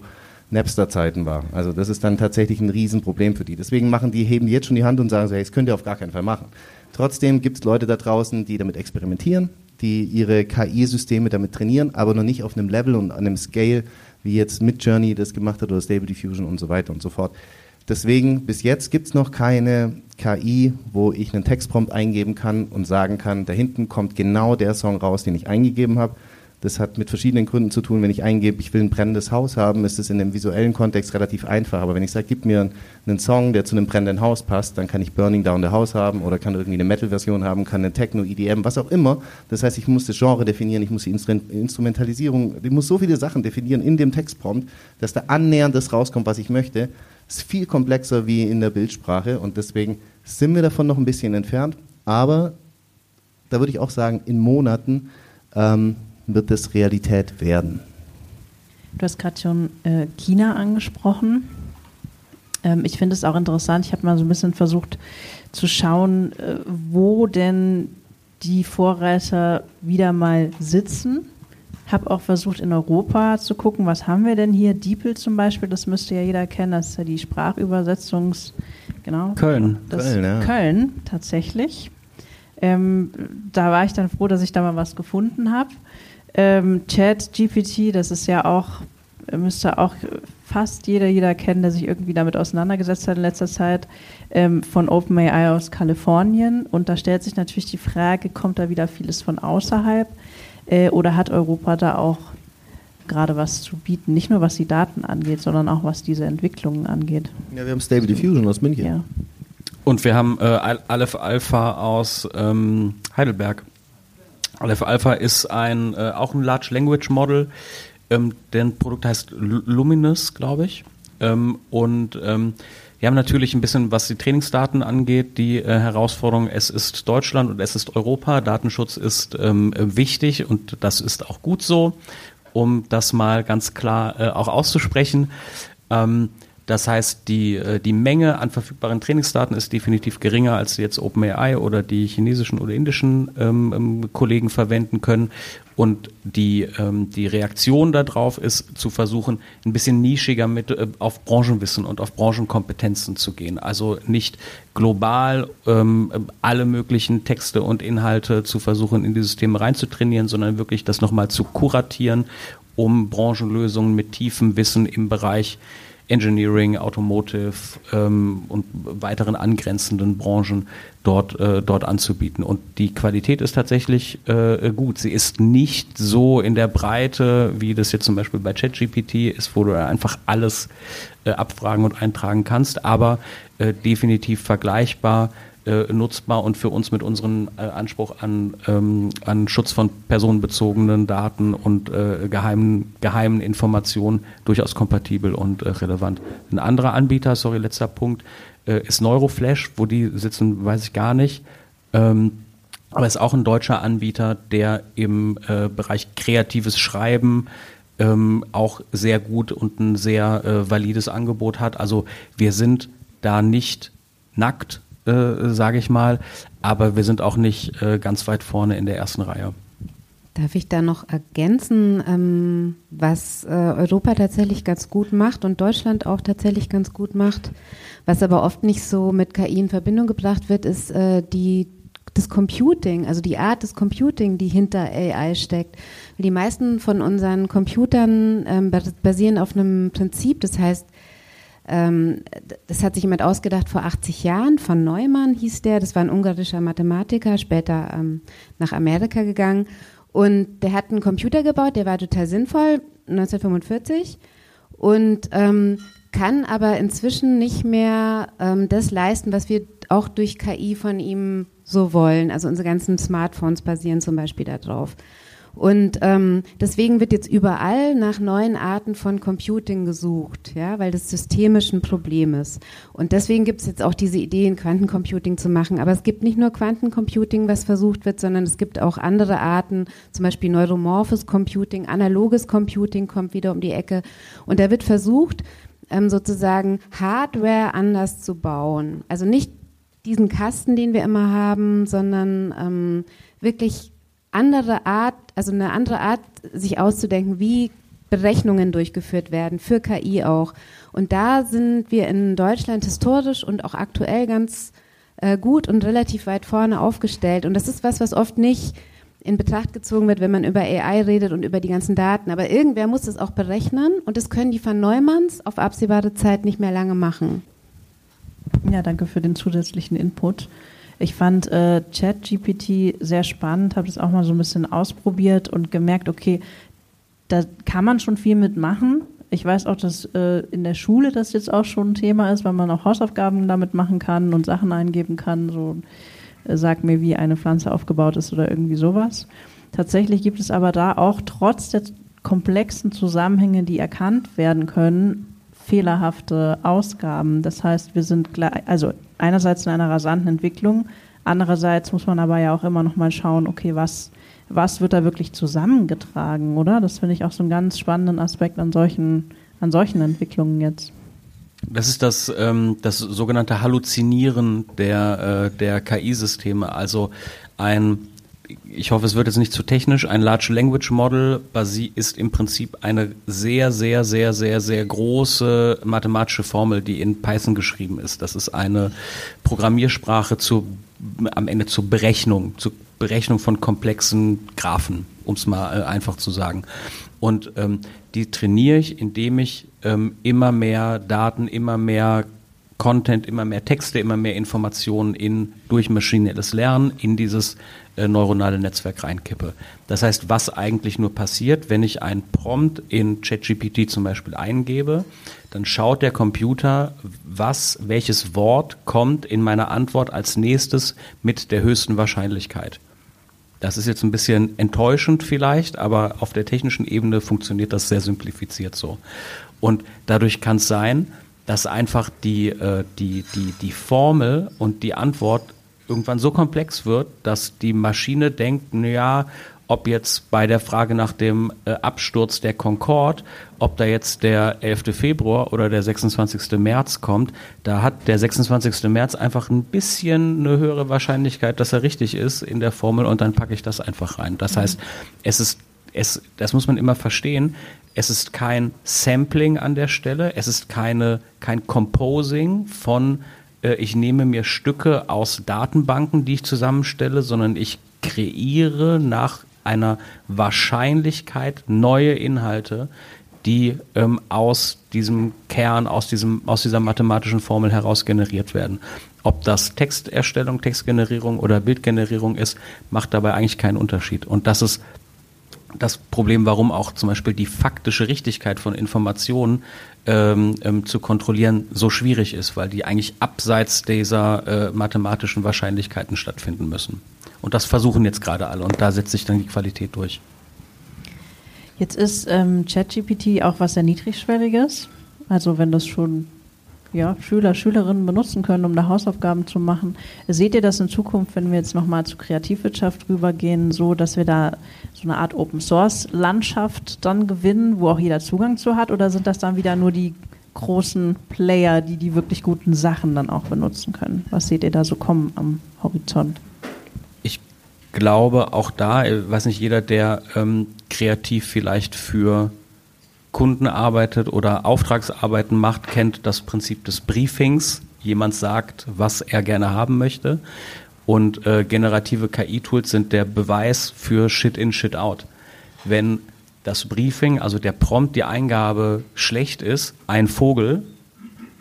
Napster-Zeiten war. Also das ist dann tatsächlich ein Riesenproblem für die. Deswegen machen die, heben die jetzt schon die Hand und sagen so, hey, das könnt ihr auf gar keinen Fall machen. Trotzdem gibt es Leute da draußen, die damit experimentieren, die ihre KI-Systeme damit trainieren, aber noch nicht auf einem Level und einem Scale, wie jetzt Midjourney das gemacht hat oder Stable Diffusion und so weiter und so fort. Deswegen, bis jetzt gibt es noch keine KI, wo ich einen Textprompt eingeben kann und sagen kann, da hinten kommt genau der Song raus, den ich eingegeben habe. Das hat mit verschiedenen Gründen zu tun. Wenn ich eingebe, ich will ein brennendes Haus haben, ist es in dem visuellen Kontext relativ einfach. Aber wenn ich sage, gib mir einen Song, der zu einem brennenden Haus passt, dann kann ich Burning Down the House haben oder kann irgendwie eine Metal-Version haben, kann eine Techno, EDM, was auch immer. Das heißt, ich muss das Genre definieren, ich muss die Instrumentalisierung, ich muss so viele Sachen definieren in dem Textprompt, dass da annähernd das rauskommt, was ich möchte. Das ist viel komplexer wie in der Bildsprache und deswegen sind wir davon noch ein bisschen entfernt. Aber da würde ich auch sagen, in Monaten ähm, wird es Realität werden? Du hast gerade schon äh, China angesprochen. Ähm, ich finde es auch interessant. Ich habe mal so ein bisschen versucht zu schauen, äh, wo denn die Vorreiter wieder mal sitzen. Habe auch versucht in Europa zu gucken, was haben wir denn hier? DeepL zum Beispiel, das müsste ja jeder kennen, das ist ja die Sprachübersetzungs... Genau. Köln. Köln, ja. Köln, tatsächlich. Ähm, da war ich dann froh, dass ich da mal was gefunden habe. Ähm, Chat GPT, das ist ja auch, müsste auch fast jeder, jeder kennen, der sich irgendwie damit auseinandergesetzt hat in letzter Zeit, ähm, von OpenAI aus Kalifornien. Und da stellt sich natürlich die Frage, kommt da wieder vieles von außerhalb äh, oder hat Europa da auch gerade was zu bieten, nicht nur was die Daten angeht, sondern auch was diese Entwicklungen angeht. Ja, wir haben Stable Diffusion aus München. Ja. Und wir haben äh, Aleph Alpha aus ähm, Heidelberg. Aleph Alpha ist ein, äh, auch ein Large Language Model. Ähm, deren Produkt heißt Luminous, glaube ich. Ähm, und ähm, wir haben natürlich ein bisschen, was die Trainingsdaten angeht, die äh, Herausforderung, es ist Deutschland und es ist Europa. Datenschutz ist ähm, wichtig und das ist auch gut so, um das mal ganz klar äh, auch auszusprechen. Ähm, das heißt, die, äh, die Menge an verfügbaren Trainingsdaten ist definitiv geringer, als jetzt OpenAI oder die chinesischen oder indischen ähm, ähm, Kollegen verwenden können. Und die, ähm, die Reaktion darauf ist, zu versuchen, ein bisschen nischiger mit äh, auf Branchenwissen und auf Branchenkompetenzen zu gehen. Also nicht global ähm, alle möglichen Texte und Inhalte zu versuchen, in die Systeme reinzutrainieren, sondern wirklich das nochmal zu kuratieren, um Branchenlösungen mit tiefem Wissen im Bereich Engineering, Automotive ähm, und weiteren angrenzenden Branchen dort, äh, dort anzubieten. Und die Qualität ist tatsächlich äh, gut. Sie ist nicht so in der Breite, wie das jetzt zum Beispiel bei ChatGPT ist, wo du einfach alles äh, abfragen und eintragen kannst, aber äh, definitiv vergleichbar äh, nutzbar und für uns mit unserem äh, Anspruch an, ähm, an Schutz von personenbezogenen Daten und äh, geheimen, geheimen Informationen durchaus kompatibel und äh, relevant. Ein anderer Anbieter, sorry, letzter Punkt, äh, ist Neuroflash, wo die sitzen, weiß ich gar nicht. Ähm, aber ist auch ein deutscher Anbieter, der im Bereich kreatives Schreiben ähm, auch sehr gut und ein sehr valides Angebot hat. Also wir sind da nicht nackt, äh, sage ich mal. Aber wir sind auch nicht äh, ganz weit vorne in der ersten Reihe. Darf ich da noch ergänzen, ähm, was äh, Europa tatsächlich ganz gut macht und Deutschland auch tatsächlich ganz gut macht, was aber oft nicht so mit KI in Verbindung gebracht wird, ist äh, die das Computing, also die Art des Computing, die hinter AI steckt. Die meisten von unseren Computern ähm, basieren auf einem Prinzip, das heißt ähm, das hat sich jemand ausgedacht vor 80 Jahren, von Neumann hieß der, das war ein ungarischer Mathematiker, später ähm, nach Amerika gegangen. Und der hat einen Computer gebaut, der war total sinnvoll, 1945. Und ähm, kann aber inzwischen nicht mehr ähm, das leisten, was wir auch durch KI von ihm so wollen. Also unsere ganzen Smartphones basieren zum Beispiel darauf. Und ähm, deswegen wird jetzt überall nach neuen Arten von Computing gesucht, ja, weil das systemisch ein Problem ist. Und deswegen gibt es jetzt auch diese Ideen, Quantencomputing zu machen. Aber es gibt nicht nur Quantencomputing, was versucht wird, sondern es gibt auch andere Arten, zum Beispiel neuromorphes Computing, analoges Computing kommt wieder um die Ecke. Und da wird versucht, ähm, sozusagen Hardware anders zu bauen. Also nicht diesen Kasten, den wir immer haben, sondern ähm, wirklich andere Art, also eine andere Art, sich auszudenken, wie Berechnungen durchgeführt werden, für KI auch. Und da sind wir in Deutschland historisch und auch aktuell ganz äh, gut und relativ weit vorne aufgestellt. Und das ist was, was oft nicht in Betracht gezogen wird, wenn man über AI redet und über die ganzen Daten. Aber irgendwer muss das auch berechnen und das können die von Neumanns auf absehbare Zeit nicht mehr lange machen. Ja, danke für den zusätzlichen Input. Ich fand äh, ChatGPT sehr spannend, habe das auch mal so ein bisschen ausprobiert und gemerkt, okay, da kann man schon viel mitmachen. Ich weiß auch, dass äh, in der Schule das jetzt auch schon ein Thema ist, weil man auch Hausaufgaben damit machen kann und Sachen eingeben kann. So äh, sag mir, wie eine Pflanze aufgebaut ist oder irgendwie sowas. Tatsächlich gibt es aber da auch trotz der komplexen Zusammenhänge, die erkannt werden können, fehlerhafte Ausgaben. Das heißt, wir sind also einerseits in einer rasanten Entwicklung, andererseits muss man aber ja auch immer noch mal schauen, okay, was, was wird da wirklich zusammengetragen, oder? Das finde ich auch so einen ganz spannenden Aspekt an solchen, an solchen Entwicklungen jetzt. Das ist das, ähm, das sogenannte Halluzinieren der, äh, der KI-Systeme. Also ein ich hoffe, es wird jetzt nicht zu technisch. Ein Large Language Model ist im Prinzip eine sehr, sehr, sehr, sehr, sehr große mathematische Formel, die in Python geschrieben ist. Das ist eine Programmiersprache zur, am Ende zur Berechnung, zur Berechnung von komplexen Graphen, um es mal äh, einfach zu sagen. Und ähm, die trainiere ich, indem ich ähm, immer mehr Daten, immer mehr Content, immer mehr Texte, immer mehr Informationen in durch maschinelles Lernen in dieses äh, neuronale Netzwerk reinkippe. Das heißt, was eigentlich nur passiert, wenn ich ein Prompt in ChatGPT zum Beispiel eingebe, dann schaut der Computer, was, welches Wort kommt in meiner Antwort als nächstes mit der höchsten Wahrscheinlichkeit. Das ist jetzt ein bisschen enttäuschend vielleicht, aber auf der technischen Ebene funktioniert das sehr simplifiziert so. Und dadurch kann es sein, dass einfach die, äh, die, die, die Formel und die Antwort irgendwann so komplex wird, dass die Maschine denkt, naja, ob jetzt bei der Frage nach dem äh, Absturz der Concorde, ob da jetzt der 11. Februar oder der 26. März kommt, da hat der 26. März einfach ein bisschen eine höhere Wahrscheinlichkeit, dass er richtig ist in der Formel und dann packe ich das einfach rein. Das heißt, es ist es, das muss man immer verstehen, es ist kein Sampling an der Stelle, es ist keine, kein Composing von, äh, ich nehme mir Stücke aus Datenbanken, die ich zusammenstelle, sondern ich kreiere nach einer Wahrscheinlichkeit neue Inhalte, die ähm, aus diesem Kern, aus, diesem, aus dieser mathematischen Formel heraus generiert werden. Ob das Texterstellung, Textgenerierung oder Bildgenerierung ist, macht dabei eigentlich keinen Unterschied. Und das ist das Problem, warum auch zum Beispiel die faktische Richtigkeit von Informationen ähm, ähm, zu kontrollieren so schwierig ist, weil die eigentlich abseits dieser äh, mathematischen Wahrscheinlichkeiten stattfinden müssen. Und das versuchen jetzt gerade alle und da setzt sich dann die Qualität durch. Jetzt ist ähm, ChatGPT auch was sehr Niedrigschwelliges. Also wenn das schon ja, Schüler, Schülerinnen benutzen können, um da Hausaufgaben zu machen. Seht ihr das in Zukunft, wenn wir jetzt nochmal zur Kreativwirtschaft rübergehen, so, dass wir da so eine Art Open-Source-Landschaft dann gewinnen, wo auch jeder Zugang zu hat? Oder sind das dann wieder nur die großen Player, die die wirklich guten Sachen dann auch benutzen können? Was seht ihr da so kommen am Horizont? Ich glaube, auch da, äh, weiß nicht, jeder, der ähm, kreativ vielleicht für Kunden arbeitet oder Auftragsarbeiten macht, kennt das Prinzip des Briefings. Jemand sagt, was er gerne haben möchte. Und äh, generative KI-Tools sind der Beweis für Shit in, Shit out. Wenn das Briefing, also der Prompt, die Eingabe schlecht ist, ein Vogel,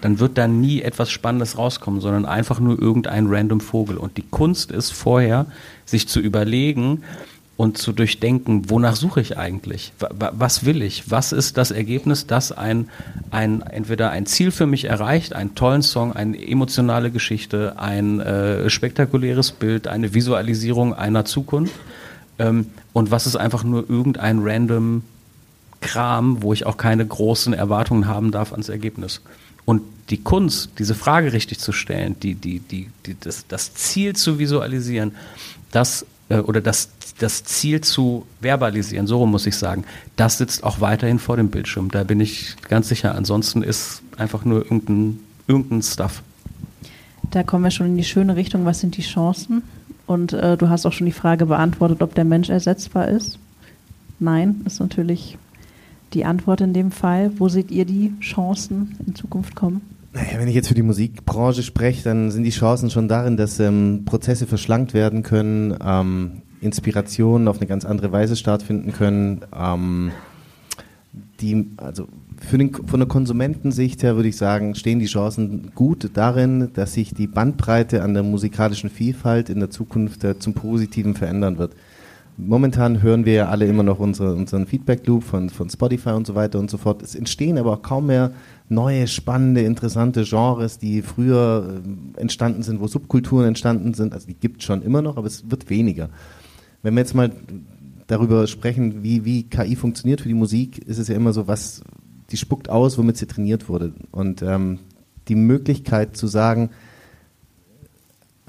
dann wird da nie etwas Spannendes rauskommen, sondern einfach nur irgendein random Vogel. Und die Kunst ist vorher, sich zu überlegen, und zu durchdenken, wonach suche ich eigentlich? Was will ich? Was ist das Ergebnis, das ein, ein entweder ein Ziel für mich erreicht, einen tollen Song, eine emotionale Geschichte, ein äh, spektakuläres Bild, eine Visualisierung einer Zukunft? Ähm, und was ist einfach nur irgendein random Kram, wo ich auch keine großen Erwartungen haben darf ans Ergebnis? Und die Kunst, diese Frage richtig zu stellen, die, die, die, die, das, das Ziel zu visualisieren, das oder das, das Ziel zu verbalisieren, so muss ich sagen, das sitzt auch weiterhin vor dem Bildschirm. Da bin ich ganz sicher. Ansonsten ist einfach nur irgendein, irgendein Stuff. Da kommen wir schon in die schöne Richtung. Was sind die Chancen? Und äh, du hast auch schon die Frage beantwortet, ob der Mensch ersetzbar ist. Nein, ist natürlich die Antwort in dem Fall. Wo seht ihr die Chancen in Zukunft kommen? Naja, wenn ich jetzt für die Musikbranche spreche, dann sind die Chancen schon darin, dass ähm, Prozesse verschlankt werden können, ähm, Inspirationen auf eine ganz andere Weise stattfinden können. Ähm, die, also den, von der Konsumentensicht her würde ich sagen, stehen die Chancen gut darin, dass sich die Bandbreite an der musikalischen Vielfalt in der Zukunft äh, zum Positiven verändern wird. Momentan hören wir ja alle immer noch unsere, unseren Feedback-Loop von, von Spotify und so weiter und so fort. Es entstehen aber auch kaum mehr neue, spannende, interessante Genres, die früher äh, entstanden sind, wo Subkulturen entstanden sind. Also die gibt es schon immer noch, aber es wird weniger. Wenn wir jetzt mal darüber sprechen, wie, wie KI funktioniert für die Musik, ist es ja immer so, was die spuckt aus, womit sie trainiert wurde. Und ähm, die Möglichkeit zu sagen,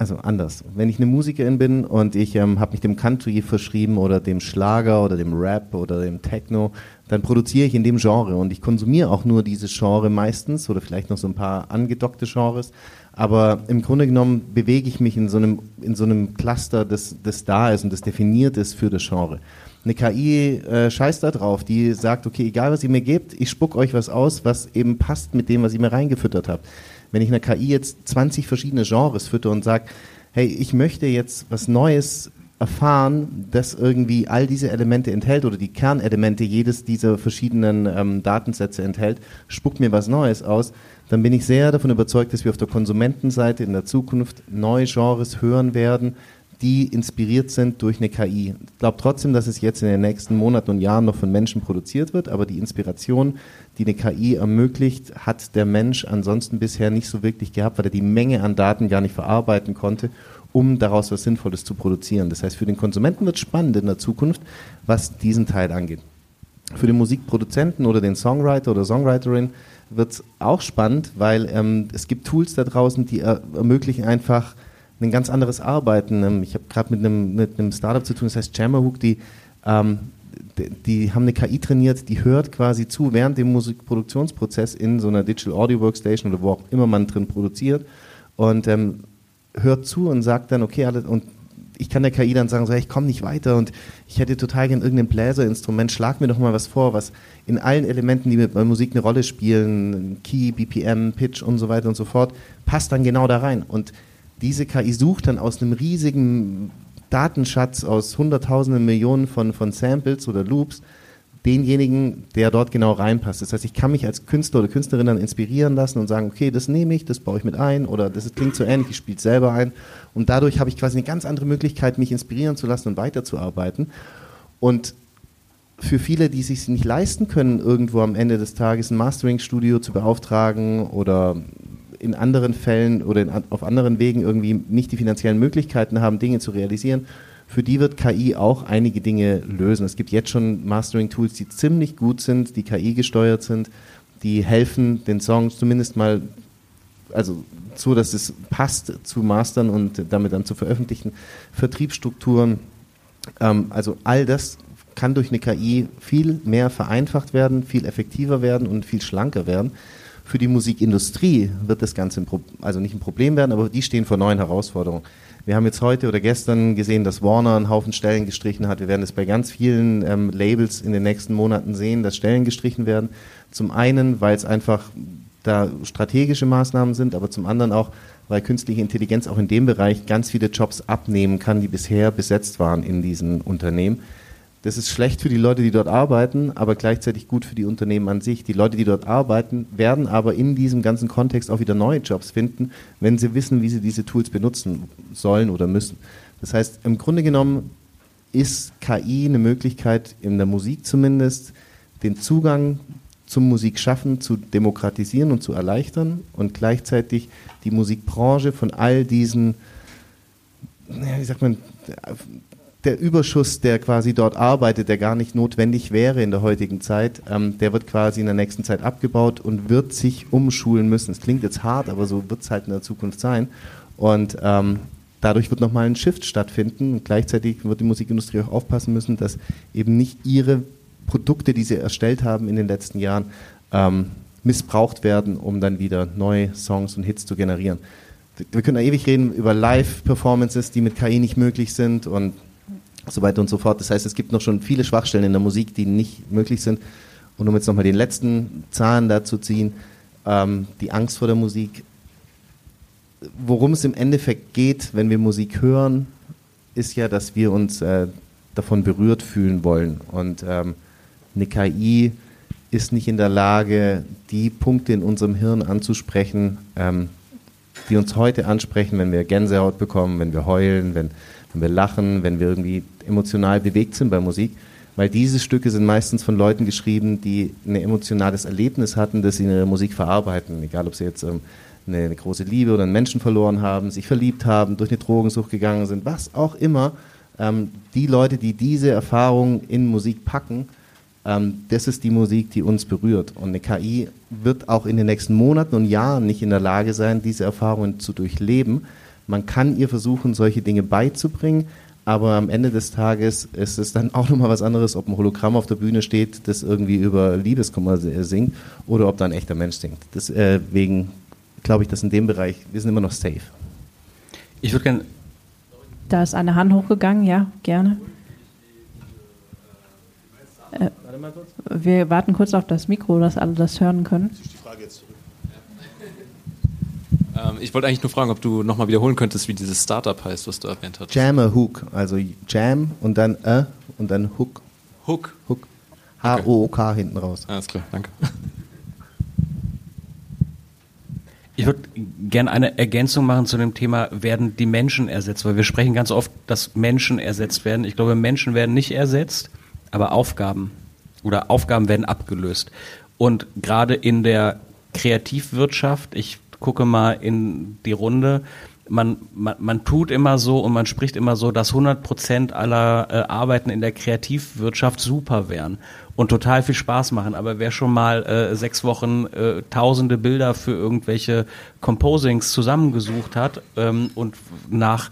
also anders. Wenn ich eine Musikerin bin und ich ähm, habe mich dem Country verschrieben oder dem Schlager oder dem Rap oder dem Techno, dann produziere ich in dem Genre und ich konsumiere auch nur dieses Genre meistens oder vielleicht noch so ein paar angedockte Genres. Aber im Grunde genommen bewege ich mich in so einem, in so einem Cluster, das, das da ist und das definiert ist für das Genre. Eine KI äh, scheißt da drauf, die sagt, okay, egal was ihr mir gebt, ich spuck euch was aus, was eben passt mit dem, was ihr mir reingefüttert habt. Wenn ich einer KI jetzt 20 verschiedene Genres fütter und sage, hey, ich möchte jetzt was Neues erfahren, das irgendwie all diese Elemente enthält oder die Kernelemente jedes dieser verschiedenen ähm, Datensätze enthält, spuckt mir was Neues aus, dann bin ich sehr davon überzeugt, dass wir auf der Konsumentenseite in der Zukunft neue Genres hören werden, die inspiriert sind durch eine KI. Ich glaube trotzdem, dass es jetzt in den nächsten Monaten und Jahren noch von Menschen produziert wird, aber die Inspiration, die eine KI ermöglicht, hat der Mensch ansonsten bisher nicht so wirklich gehabt, weil er die Menge an Daten gar nicht verarbeiten konnte, um daraus was Sinnvolles zu produzieren. Das heißt, für den Konsumenten wird es spannend in der Zukunft, was diesen Teil angeht. Für den Musikproduzenten oder den Songwriter oder Songwriterin wird es auch spannend, weil ähm, es gibt Tools da draußen, die er ermöglichen einfach ein ganz anderes Arbeiten. Ähm, ich habe gerade mit einem, mit einem Startup zu tun, das heißt Jammerhook, die, ähm, die, die, haben eine KI trainiert, die hört quasi zu während dem Musikproduktionsprozess in so einer Digital Audio Workstation oder wo auch immer man drin produziert und ähm, hört zu und sagt dann, okay, und ich kann der KI dann sagen, so, ich komme nicht weiter und ich hätte total gern irgendein Bläserinstrument, schlag mir doch mal was vor, was in allen Elementen, die mit bei Musik eine Rolle spielen, Key, BPM, Pitch und so weiter und so fort, passt dann genau da rein. Und diese KI sucht dann aus einem riesigen Datenschatz aus hunderttausenden Millionen von, von Samples oder Loops denjenigen, der dort genau reinpasst. Das heißt, ich kann mich als Künstler oder Künstlerin dann inspirieren lassen und sagen, okay, das nehme ich, das baue ich mit ein oder das klingt so ähnlich, ich spiele es selber ein. Und dadurch habe ich quasi eine ganz andere Möglichkeit, mich inspirieren zu lassen und weiterzuarbeiten. Und für viele, die sich nicht leisten können, irgendwo am Ende des Tages ein Mastering-Studio zu beauftragen oder in anderen Fällen oder in, auf anderen Wegen irgendwie nicht die finanziellen Möglichkeiten haben, Dinge zu realisieren, für die wird KI auch einige Dinge lösen. Es gibt jetzt schon Mastering-Tools, die ziemlich gut sind, die KI gesteuert sind, die helfen, den Song zumindest mal, also so, dass es passt zu mastern und damit dann zu veröffentlichen. Vertriebsstrukturen, ähm, also all das kann durch eine KI viel mehr vereinfacht werden, viel effektiver werden und viel schlanker werden. Für die Musikindustrie wird das Ganze ein also nicht ein Problem werden, aber die stehen vor neuen Herausforderungen. Wir haben jetzt heute oder gestern gesehen, dass Warner einen Haufen Stellen gestrichen hat. Wir werden es bei ganz vielen ähm, Labels in den nächsten Monaten sehen, dass Stellen gestrichen werden. Zum einen, weil es einfach da strategische Maßnahmen sind, aber zum anderen auch, weil künstliche Intelligenz auch in dem Bereich ganz viele Jobs abnehmen kann, die bisher besetzt waren in diesen Unternehmen. Das ist schlecht für die Leute, die dort arbeiten, aber gleichzeitig gut für die Unternehmen an sich. Die Leute, die dort arbeiten, werden aber in diesem ganzen Kontext auch wieder neue Jobs finden, wenn sie wissen, wie sie diese Tools benutzen sollen oder müssen. Das heißt, im Grunde genommen ist KI eine Möglichkeit, in der Musik zumindest, den Zugang zum Musikschaffen zu demokratisieren und zu erleichtern und gleichzeitig die Musikbranche von all diesen, wie sagt man, der Überschuss, der quasi dort arbeitet, der gar nicht notwendig wäre in der heutigen Zeit, ähm, der wird quasi in der nächsten Zeit abgebaut und wird sich umschulen müssen. Es klingt jetzt hart, aber so wird es halt in der Zukunft sein. Und ähm, dadurch wird nochmal ein Shift stattfinden. Und gleichzeitig wird die Musikindustrie auch aufpassen müssen, dass eben nicht ihre Produkte, die sie erstellt haben in den letzten Jahren, ähm, missbraucht werden, um dann wieder neue Songs und Hits zu generieren. Wir können da ewig reden über Live-Performances, die mit KI nicht möglich sind und so weiter und so fort. Das heißt, es gibt noch schon viele Schwachstellen in der Musik, die nicht möglich sind. Und um jetzt nochmal den letzten Zahn dazu ziehen, ähm, die Angst vor der Musik. Worum es im Endeffekt geht, wenn wir Musik hören, ist ja, dass wir uns äh, davon berührt fühlen wollen. Und ähm, eine KI ist nicht in der Lage, die Punkte in unserem Hirn anzusprechen, ähm, die uns heute ansprechen, wenn wir Gänsehaut bekommen, wenn wir heulen, wenn wenn wir lachen, wenn wir irgendwie emotional bewegt sind bei Musik. Weil diese Stücke sind meistens von Leuten geschrieben, die ein emotionales Erlebnis hatten, das sie in ihrer Musik verarbeiten. Egal, ob sie jetzt ähm, eine, eine, große Liebe oder einen Menschen verloren haben, sich verliebt haben, durch eine Drogensucht gegangen sind, was auch immer. Ähm, die Leute, die diese Erfahrung in Musik packen, ähm, das ist die Musik, die uns berührt. Und eine KI wird auch in den nächsten Monaten und Jahren nicht in der Lage sein, diese Erfahrungen zu durchleben man kann ihr versuchen, solche Dinge beizubringen, aber am Ende des Tages ist es dann auch nochmal was anderes, ob ein Hologramm auf der Bühne steht, das irgendwie über Liebeskummer singt oder ob da ein echter Mensch singt. Deswegen äh, glaube ich, dass in dem Bereich, wir sind immer noch safe. Ich würde gerne. Da ist eine Hand hochgegangen, ja, gerne. Äh, wir warten kurz auf das Mikro, dass alle das hören können. Ich die Frage jetzt ähm, ich wollte eigentlich nur fragen, ob du nochmal wiederholen könntest, wie dieses Startup heißt, was du erwähnt hast. Jammer Hook, also Jam und dann äh und dann Hook. Hook? Hook. H-O-O-K hinten raus. Alles klar, danke. Ich würde gerne eine Ergänzung machen zu dem Thema, werden die Menschen ersetzt? Weil wir sprechen ganz oft, dass Menschen ersetzt werden. Ich glaube, Menschen werden nicht ersetzt, aber Aufgaben oder Aufgaben werden abgelöst. Und gerade in der Kreativwirtschaft, ich gucke mal in die Runde. Man, man, man tut immer so und man spricht immer so, dass 100 Prozent aller äh, Arbeiten in der Kreativwirtschaft super wären und total viel Spaß machen. Aber wer schon mal äh, sechs Wochen äh, tausende Bilder für irgendwelche Composings zusammengesucht hat ähm, und nach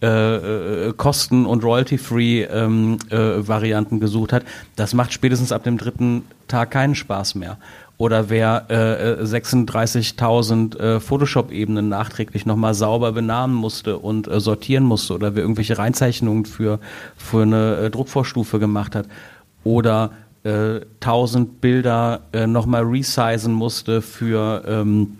äh, äh Kosten- und Royalty-Free ähm, äh, Varianten gesucht hat, das macht spätestens ab dem dritten Tag keinen Spaß mehr. Oder wer äh, 36.000 äh, Photoshop-Ebenen nachträglich nochmal sauber benamen musste und äh, sortieren musste oder wer irgendwelche Reinzeichnungen für, für eine äh, Druckvorstufe gemacht hat oder äh, 1000 Bilder äh, nochmal resizen musste für ähm,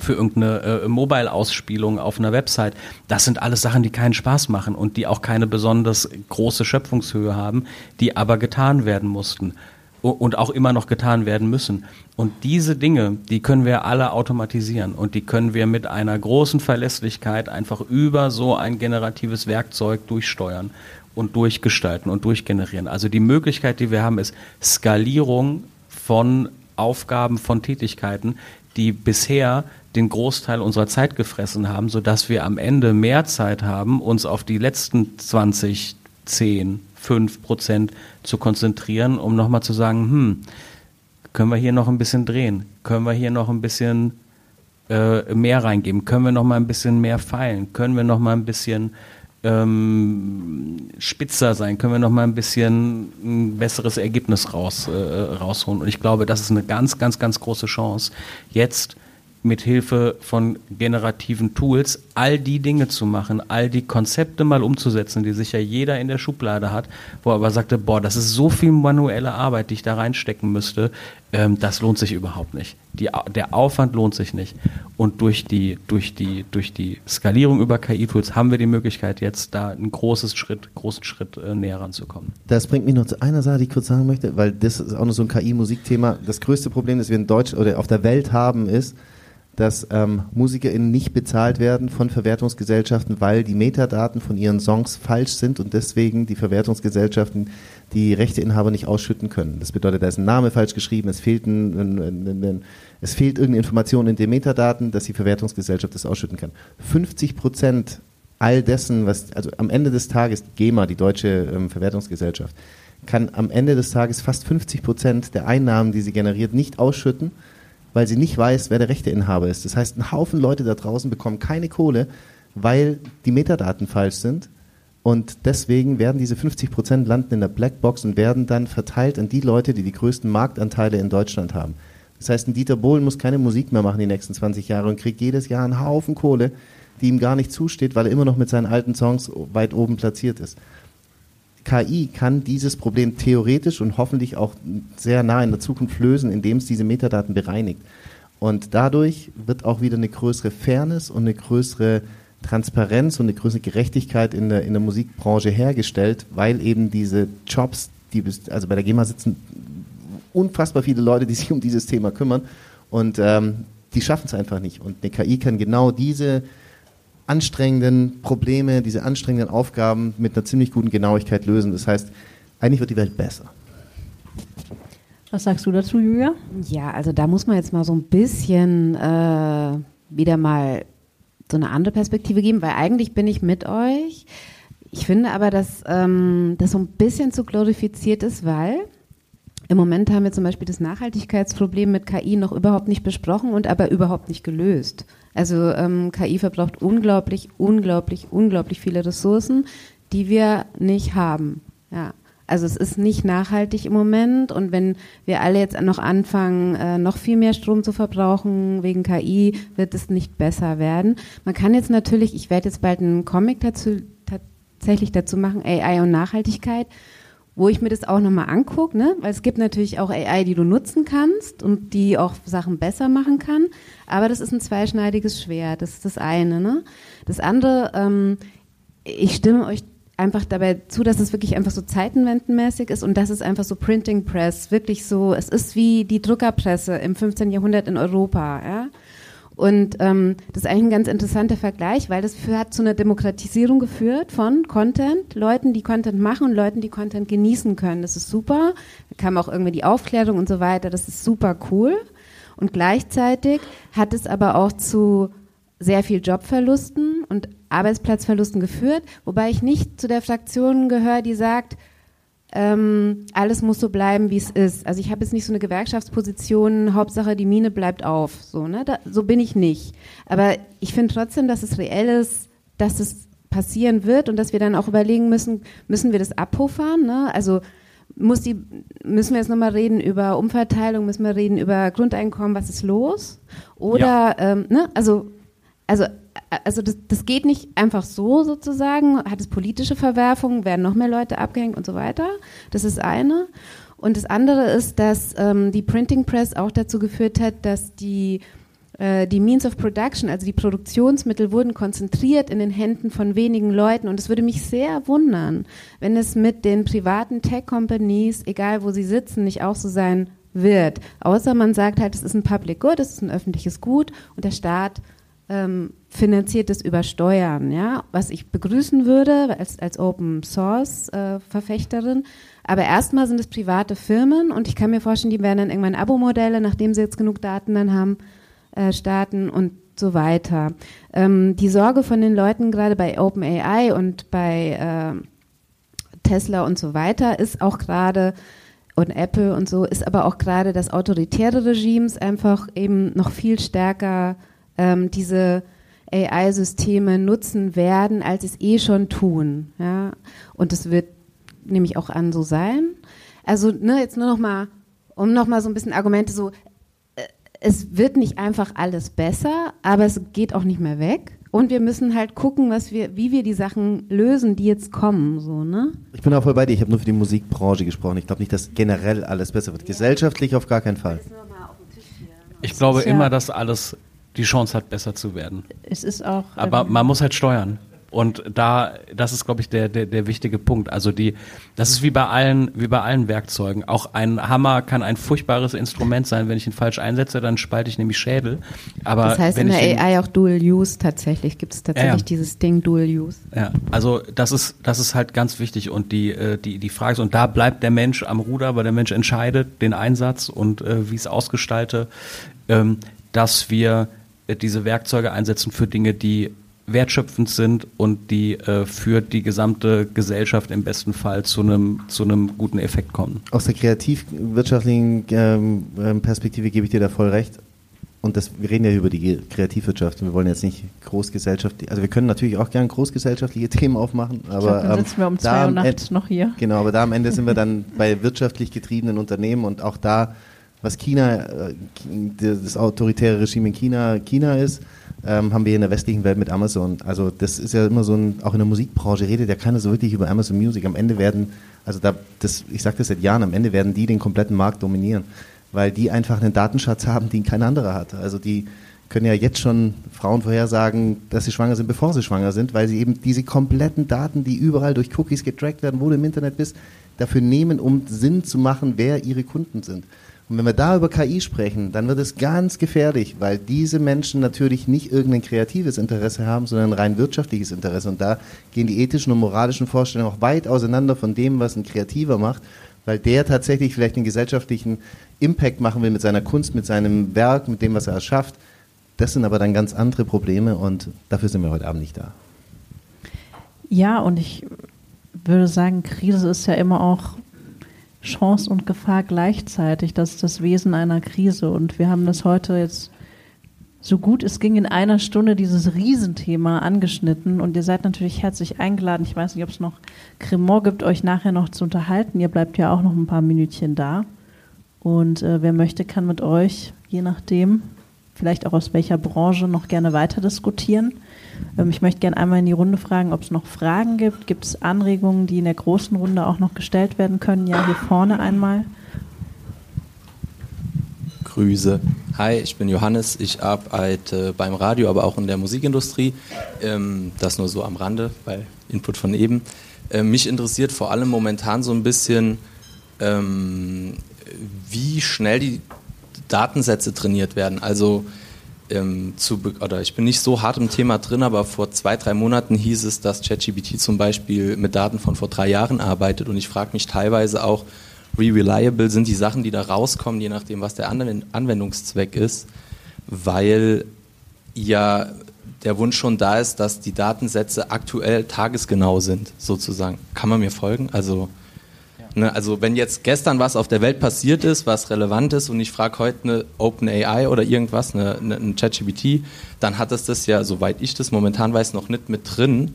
für irgendeine äh, Mobile-Ausspielung auf einer Website. Das sind alles Sachen, die keinen Spaß machen und die auch keine besonders große Schöpfungshöhe haben, die aber getan werden mussten und auch immer noch getan werden müssen. Und diese Dinge, die können wir alle automatisieren und die können wir mit einer großen Verlässlichkeit einfach über so ein generatives Werkzeug durchsteuern und durchgestalten und durchgenerieren. Also die Möglichkeit, die wir haben, ist Skalierung von Aufgaben, von Tätigkeiten, die bisher den Großteil unserer Zeit gefressen haben, sodass wir am Ende mehr Zeit haben, uns auf die letzten 20, 10, 5 Prozent zu konzentrieren, um nochmal zu sagen, hm, können wir hier noch ein bisschen drehen? Können wir hier noch ein bisschen äh, mehr reingeben? Können wir noch mal ein bisschen mehr feilen? Können wir noch mal ein bisschen ähm, spitzer sein? Können wir noch mal ein bisschen ein besseres Ergebnis raus, äh, rausholen? Und ich glaube, das ist eine ganz, ganz, ganz große Chance, jetzt mit Hilfe von generativen Tools all die Dinge zu machen, all die Konzepte mal umzusetzen, die sicher jeder in der Schublade hat, wo er aber sagte, boah, das ist so viel manuelle Arbeit, die ich da reinstecken müsste, ähm, das lohnt sich überhaupt nicht. Die, der Aufwand lohnt sich nicht. Und durch die, durch die, durch die Skalierung über KI-Tools haben wir die Möglichkeit, jetzt da einen großen Schritt, großen Schritt äh, näher ranzukommen. Das bringt mich noch zu einer Sache, die ich kurz sagen möchte, weil das ist auch noch so ein KI-Musikthema. Das größte Problem, das wir in Deutsch oder auf der Welt haben, ist, dass ähm, MusikerInnen nicht bezahlt werden von Verwertungsgesellschaften, weil die Metadaten von ihren Songs falsch sind und deswegen die Verwertungsgesellschaften die Rechteinhaber nicht ausschütten können. Das bedeutet, da ist ein Name falsch geschrieben, es fehlt, ein, ein, ein, es fehlt irgendeine Information in den Metadaten, dass die Verwertungsgesellschaft das ausschütten kann. 50 Prozent all dessen, was, also am Ende des Tages, GEMA, die deutsche ähm, Verwertungsgesellschaft, kann am Ende des Tages fast 50 Prozent der Einnahmen, die sie generiert, nicht ausschütten, weil sie nicht weiß, wer der Rechteinhaber ist. Das heißt, ein Haufen Leute da draußen bekommen keine Kohle, weil die Metadaten falsch sind. Und deswegen werden diese 50 Prozent landen in der Blackbox und werden dann verteilt an die Leute, die die größten Marktanteile in Deutschland haben. Das heißt, ein Dieter Bohlen muss keine Musik mehr machen die nächsten 20 Jahre und kriegt jedes Jahr einen Haufen Kohle, die ihm gar nicht zusteht, weil er immer noch mit seinen alten Songs weit oben platziert ist. KI kann dieses Problem theoretisch und hoffentlich auch sehr nah in der Zukunft lösen, indem es diese Metadaten bereinigt. Und dadurch wird auch wieder eine größere Fairness und eine größere Transparenz und eine größere Gerechtigkeit in der, in der Musikbranche hergestellt, weil eben diese Jobs, die also bei der GEMA sitzen unfassbar viele Leute, die sich um dieses Thema kümmern und ähm, die schaffen es einfach nicht. Und eine KI kann genau diese anstrengenden Probleme, diese anstrengenden Aufgaben mit einer ziemlich guten Genauigkeit lösen. Das heißt, eigentlich wird die Welt besser. Was sagst du dazu, Julia? Ja, also da muss man jetzt mal so ein bisschen äh, wieder mal so eine andere Perspektive geben, weil eigentlich bin ich mit euch. Ich finde aber, dass ähm, das so ein bisschen zu glorifiziert ist, weil im Moment haben wir zum Beispiel das Nachhaltigkeitsproblem mit KI noch überhaupt nicht besprochen und aber überhaupt nicht gelöst. Also ähm, KI verbraucht unglaublich, unglaublich, unglaublich viele Ressourcen, die wir nicht haben. Ja. Also es ist nicht nachhaltig im Moment und wenn wir alle jetzt noch anfangen, äh, noch viel mehr Strom zu verbrauchen wegen KI, wird es nicht besser werden. Man kann jetzt natürlich, ich werde jetzt bald einen Comic dazu tatsächlich dazu machen, AI und Nachhaltigkeit wo ich mir das auch nochmal angucke, ne? weil es gibt natürlich auch AI, die du nutzen kannst und die auch Sachen besser machen kann, aber das ist ein zweischneidiges Schwert, das ist das eine. Ne? Das andere, ähm, ich stimme euch einfach dabei zu, dass es wirklich einfach so zeitenwendenmäßig ist und das ist einfach so Printing Press, wirklich so, es ist wie die Druckerpresse im 15. Jahrhundert in Europa, ja. Und ähm, das ist eigentlich ein ganz interessanter Vergleich, weil das für, hat zu einer Demokratisierung geführt von Content, Leuten, die Content machen und Leuten, die Content genießen können. Das ist super. Da kam auch irgendwie die Aufklärung und so weiter. Das ist super cool. Und gleichzeitig hat es aber auch zu sehr viel Jobverlusten und Arbeitsplatzverlusten geführt, wobei ich nicht zu der Fraktion gehöre, die sagt, ähm, alles muss so bleiben, wie es ist. Also ich habe jetzt nicht so eine Gewerkschaftsposition, Hauptsache die Mine bleibt auf. So, ne? Da, so bin ich nicht. Aber ich finde trotzdem, dass es reell ist, dass es passieren wird und dass wir dann auch überlegen müssen, müssen wir das abpuffern? Ne? Also muss die, müssen wir jetzt nochmal reden über Umverteilung, müssen wir reden über Grundeinkommen, was ist los? Oder, ja. ähm, ne, also, also, also das, das geht nicht einfach so sozusagen, hat es politische Verwerfungen, werden noch mehr Leute abgehängt und so weiter. Das ist eine. Und das andere ist, dass ähm, die Printing Press auch dazu geführt hat, dass die äh, die Means of Production, also die Produktionsmittel, wurden konzentriert in den Händen von wenigen Leuten. Und es würde mich sehr wundern, wenn es mit den privaten Tech-Companies, egal wo sie sitzen, nicht auch so sein wird. Außer man sagt halt, es ist ein Public Good, es ist ein öffentliches Gut und der Staat ähm, finanziert es über Steuern, ja, was ich begrüßen würde als, als Open Source äh, Verfechterin. Aber erstmal sind es private Firmen und ich kann mir vorstellen, die werden dann irgendwann Abo-Modelle, nachdem sie jetzt genug Daten dann haben, äh, starten und so weiter. Ähm, die Sorge von den Leuten gerade bei OpenAI und bei äh, Tesla und so weiter ist auch gerade und Apple und so ist aber auch gerade, dass autoritäre Regimes einfach eben noch viel stärker ähm, diese AI-Systeme nutzen werden, als es eh schon tun. Ja? Und es wird nämlich auch an so sein. Also ne, jetzt nur noch mal, um noch mal so ein bisschen Argumente so, es wird nicht einfach alles besser, aber es geht auch nicht mehr weg. Und wir müssen halt gucken, was wir, wie wir die Sachen lösen, die jetzt kommen. So, ne? Ich bin auch voll bei dir. Ich habe nur für die Musikbranche gesprochen. Ich glaube nicht, dass generell alles besser wird. Gesellschaftlich auf gar keinen Fall. Ich glaube immer, dass alles die Chance hat, besser zu werden. Es ist auch. Aber ähm, man muss halt steuern. Und da, das ist, glaube ich, der, der, der wichtige Punkt. Also die, das ist wie bei allen, wie bei allen Werkzeugen. Auch ein Hammer kann ein furchtbares Instrument sein. Wenn ich ihn falsch einsetze, dann spalte ich nämlich Schädel. Aber das heißt in der AI auch Dual Use tatsächlich. Gibt es tatsächlich ja, dieses Ding Dual Use? Ja, also das ist, das ist halt ganz wichtig. Und die, äh, die, die Frage ist, und da bleibt der Mensch am Ruder, weil der Mensch entscheidet den Einsatz und äh, wie ich es ausgestalte, ähm, dass wir diese Werkzeuge einsetzen für Dinge, die wertschöpfend sind und die äh, für die gesamte Gesellschaft im besten Fall zu einem zu einem guten Effekt kommen. Aus der kreativwirtschaftlichen ähm, ähm, Perspektive gebe ich dir da voll recht. Und das, wir reden ja über die Kreativwirtschaft. Wir wollen jetzt nicht großgesellschaftlich, also wir können natürlich auch gerne großgesellschaftliche Themen aufmachen, aber glaub, dann sitzen ähm, wir um zwei Uhr nachts noch hier. Genau, aber da am Ende sind wir dann bei wirtschaftlich getriebenen Unternehmen und auch da, was China, äh, das autoritäre Regime in China, China ist, ähm, haben wir in der westlichen Welt mit Amazon. Also das ist ja immer so ein, auch in der Musikbranche redet ja keiner so wirklich über Amazon Music. Am Ende werden, also da, das, ich sage das seit Jahren, am Ende werden die den kompletten Markt dominieren, weil die einfach einen Datenschatz haben, den kein anderer hat. Also die können ja jetzt schon Frauen vorhersagen, dass sie schwanger sind, bevor sie schwanger sind, weil sie eben diese kompletten Daten, die überall durch Cookies getrackt werden, wo du im Internet bist, dafür nehmen, um Sinn zu machen, wer ihre Kunden sind. Und wenn wir da über KI sprechen, dann wird es ganz gefährlich, weil diese Menschen natürlich nicht irgendein kreatives Interesse haben, sondern ein rein wirtschaftliches Interesse. Und da gehen die ethischen und moralischen Vorstellungen auch weit auseinander von dem, was ein Kreativer macht, weil der tatsächlich vielleicht einen gesellschaftlichen Impact machen will mit seiner Kunst, mit seinem Werk, mit dem, was er erschafft. Das sind aber dann ganz andere Probleme und dafür sind wir heute Abend nicht da. Ja, und ich würde sagen, Krise ist ja immer auch Chance und Gefahr gleichzeitig. Das ist das Wesen einer Krise. Und wir haben das heute jetzt so gut es ging in einer Stunde dieses Riesenthema angeschnitten. Und ihr seid natürlich herzlich eingeladen. Ich weiß nicht, ob es noch Cremant gibt, euch nachher noch zu unterhalten. Ihr bleibt ja auch noch ein paar Minütchen da. Und äh, wer möchte, kann mit euch, je nachdem, vielleicht auch aus welcher Branche, noch gerne weiter diskutieren. Ähm, ich möchte gerne einmal in die Runde fragen, ob es noch Fragen gibt. Gibt es Anregungen, die in der großen Runde auch noch gestellt werden können? Ja, hier vorne einmal. Grüße. Hi, ich bin Johannes. Ich arbeite beim Radio, aber auch in der Musikindustrie. Ähm, das nur so am Rande, bei Input von eben. Ähm, mich interessiert vor allem momentan so ein bisschen, wie schnell die Datensätze trainiert werden. Also ähm, zu, oder ich bin nicht so hart im Thema drin, aber vor zwei, drei Monaten hieß es, dass ChatGPT zum Beispiel mit Daten von vor drei Jahren arbeitet und ich frage mich teilweise auch, wie reliable sind die Sachen, die da rauskommen, je nachdem, was der Anwendungszweck ist, weil ja der Wunsch schon da ist, dass die Datensätze aktuell tagesgenau sind, sozusagen. Kann man mir folgen? Also Ne? Also wenn jetzt gestern was auf der Welt passiert ist, was relevant ist und ich frage heute eine OpenAI oder irgendwas, eine, eine, ein ChatGPT, dann hat es das ja, soweit ich das momentan weiß, noch nicht mit drin.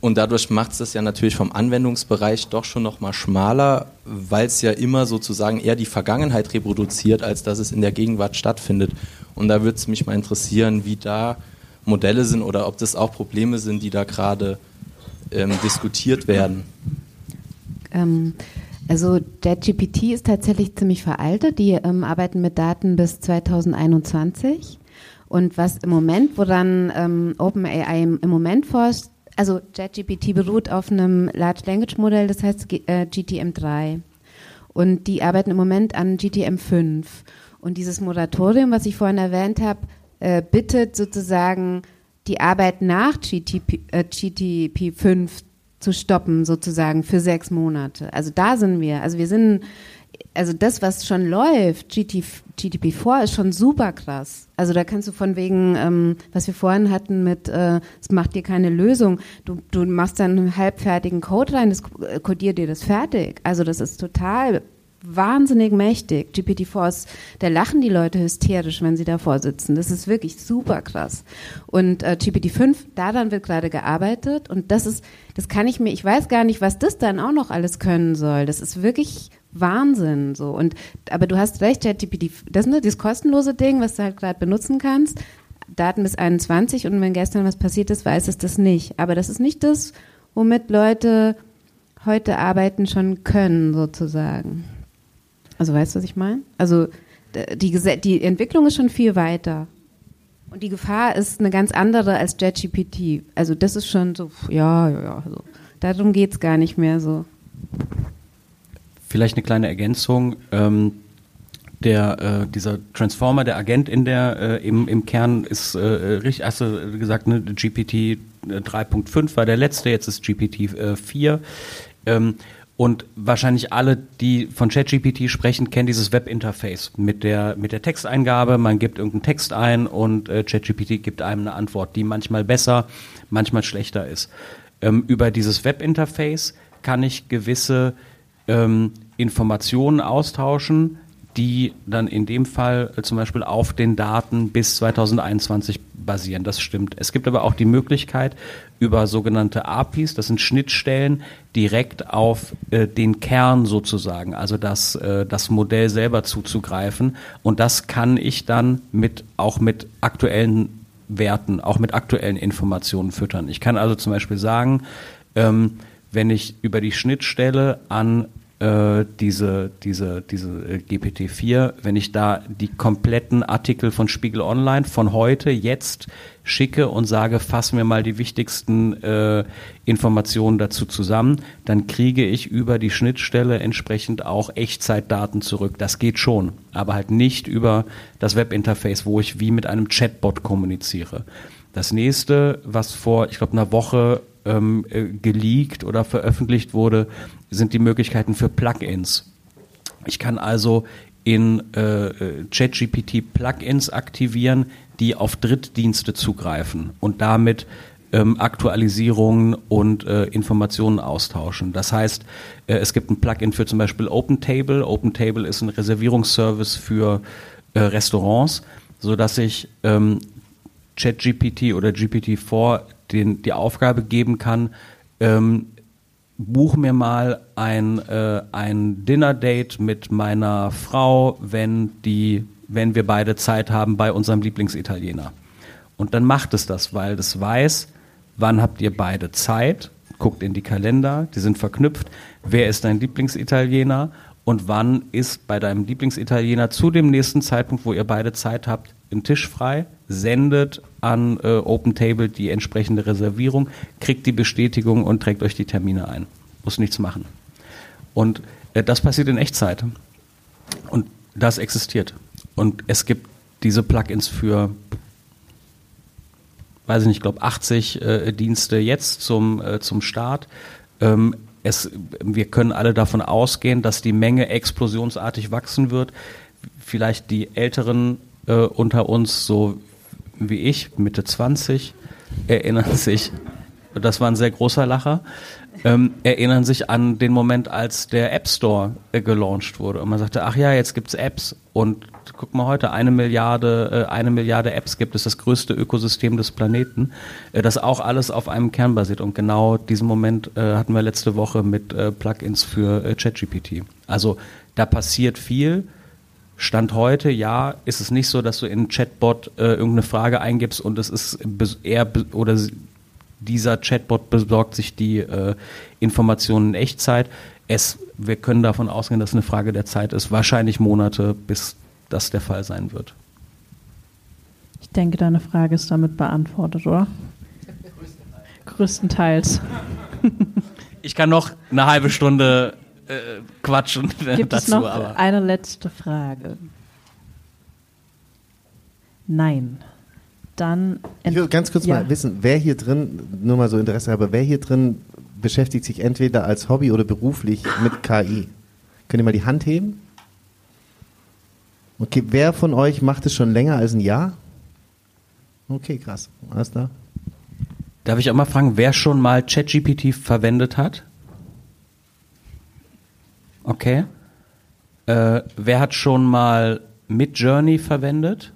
Und dadurch macht es das ja natürlich vom Anwendungsbereich doch schon nochmal schmaler, weil es ja immer sozusagen eher die Vergangenheit reproduziert, als dass es in der Gegenwart stattfindet. Und da würde es mich mal interessieren, wie da Modelle sind oder ob das auch Probleme sind, die da gerade ähm, diskutiert werden. Ähm, also JetGPT ist tatsächlich ziemlich veraltet. Die ähm, arbeiten mit Daten bis 2021. Und was im Moment, woran ähm, OpenAI im, Moment forscht, also JetGPT beruht auf einem Large Language Modell, das heißt äh, GTM3. Und die arbeiten im Moment an GTM5. Und dieses Moratorium, was ich vorhin erwähnt habe, äh, bittet sozusagen die Arbeit nach GTP, äh, GTP5 zu stoppen, sozusagen für sechs Monate. Also da sind wir. Also wir sind, also das, was schon läuft, GT, GTP4 ist schon super krass. Also da kannst du von wegen, ähm, was wir vorhin hatten mit, äh, es macht dir keine Lösung. Du, du machst dann einen halbfertigen Code rein, das äh, codiert dir das fertig. Also das ist total wahnsinnig mächtig. GPT-4 ist, da lachen die Leute hysterisch, wenn sie davor sitzen. Das ist wirklich super krass. Und äh, GPT-5, daran wird gerade gearbeitet und das ist, das kann ich mir, ich weiß gar nicht, was das dann auch noch alles können soll. Das ist wirklich Wahnsinn so. Und aber du hast recht, ChatGPT, das ist ne, das kostenlose Ding, was du halt gerade benutzen kannst. Daten bis 21 und wenn gestern was passiert ist, weiß es das nicht. Aber das ist nicht das, womit Leute heute arbeiten schon können, sozusagen. Also weißt du, was ich meine? Also die, die Entwicklung ist schon viel weiter. Und die Gefahr ist eine ganz andere als JetGPT. Also das ist schon so, ja, ja, ja. So. Darum geht es gar nicht mehr so. Vielleicht eine kleine Ergänzung. Ähm, der, äh, dieser Transformer, der Agent in der, äh, im, im Kern ist äh, richtig, hast du gesagt, ne, GPT 3.5 war der letzte, jetzt ist GPT 4. Ähm, und wahrscheinlich alle, die von ChatGPT sprechen, kennen dieses Webinterface mit der, mit der Texteingabe. Man gibt irgendeinen Text ein und äh, ChatGPT gibt einem eine Antwort, die manchmal besser, manchmal schlechter ist. Ähm, über dieses Webinterface kann ich gewisse ähm, Informationen austauschen, die dann in dem Fall äh, zum Beispiel auf den Daten bis 2021 basieren. Das stimmt. Es gibt aber auch die Möglichkeit, über sogenannte APIs, das sind Schnittstellen, direkt auf äh, den Kern sozusagen, also das, äh, das Modell selber zuzugreifen. Und das kann ich dann mit, auch mit aktuellen Werten, auch mit aktuellen Informationen füttern. Ich kann also zum Beispiel sagen, ähm, wenn ich über die Schnittstelle an äh, diese, diese, diese äh, GPT-4, wenn ich da die kompletten Artikel von Spiegel Online von heute, jetzt schicke und sage, fass mir mal die wichtigsten äh, Informationen dazu zusammen, dann kriege ich über die Schnittstelle entsprechend auch Echtzeitdaten zurück. Das geht schon, aber halt nicht über das Webinterface, wo ich wie mit einem Chatbot kommuniziere. Das nächste, was vor, ich glaube, einer Woche ähm, äh, geleakt oder veröffentlicht wurde, sind die Möglichkeiten für Plugins. Ich kann also in äh, äh ChatGPT Plugins aktivieren, die auf Drittdienste zugreifen und damit ähm, Aktualisierungen und äh, Informationen austauschen. Das heißt, äh, es gibt ein Plugin für zum Beispiel OpenTable. OpenTable ist ein Reservierungsservice für äh, Restaurants, so dass ich ähm, ChatGPT oder GPT-4 den, die Aufgabe geben kann, ähm, buch mir mal ein, äh, ein Dinner-Date mit meiner Frau, wenn, die, wenn wir beide Zeit haben bei unserem Lieblingsitaliener. Und dann macht es das, weil es weiß, wann habt ihr beide Zeit, guckt in die Kalender, die sind verknüpft, wer ist dein Lieblingsitaliener und wann ist bei deinem Lieblingsitaliener zu dem nächsten Zeitpunkt, wo ihr beide Zeit habt, ein Tisch frei, sendet an äh, OpenTable die entsprechende Reservierung, kriegt die Bestätigung und trägt euch die Termine ein. Muss nichts machen. Und äh, das passiert in Echtzeit. Und das existiert. Und es gibt diese Plugins für, weiß ich nicht, ich glaube 80 äh, Dienste jetzt zum, äh, zum Start. Ähm, es, wir können alle davon ausgehen, dass die Menge explosionsartig wachsen wird. Vielleicht die Älteren äh, unter uns, so wie ich, Mitte 20, erinnern sich, das war ein sehr großer Lacher, ähm, erinnern sich an den Moment, als der App Store äh, gelauncht wurde und man sagte, ach ja, jetzt gibt's Apps und guck mal heute, eine Milliarde, äh, eine Milliarde Apps gibt es, das größte Ökosystem des Planeten, äh, das auch alles auf einem Kern basiert und genau diesen Moment äh, hatten wir letzte Woche mit äh, Plugins für äh, ChatGPT. Also da passiert viel. Stand heute, ja, ist es nicht so, dass du in einen Chatbot irgendeine Frage eingibst und es ist eher oder dieser Chatbot besorgt sich die äh, Informationen in Echtzeit. Es, wir können davon ausgehen, dass es eine Frage der Zeit ist, wahrscheinlich Monate, bis das der Fall sein wird. Ich denke, deine Frage ist damit beantwortet, oder? Größtenteils. Ich kann noch eine halbe Stunde äh, quatschen Gibt dazu, es noch aber eine letzte Frage? Nein. Dann Ich will ganz kurz Ja. mal wissen, wer hier drin, nur mal so Interesse habe, wer hier drin beschäftigt sich entweder als Hobby oder beruflich mit KI? Könnt ihr mal die Hand heben? Okay, wer von euch macht es schon länger als ein Jahr? Okay, krass. Alles klar. darf ich auch mal fragen, wer schon mal ChatGPT verwendet hat? Okay. Äh, wer hat schon mal Midjourney verwendet?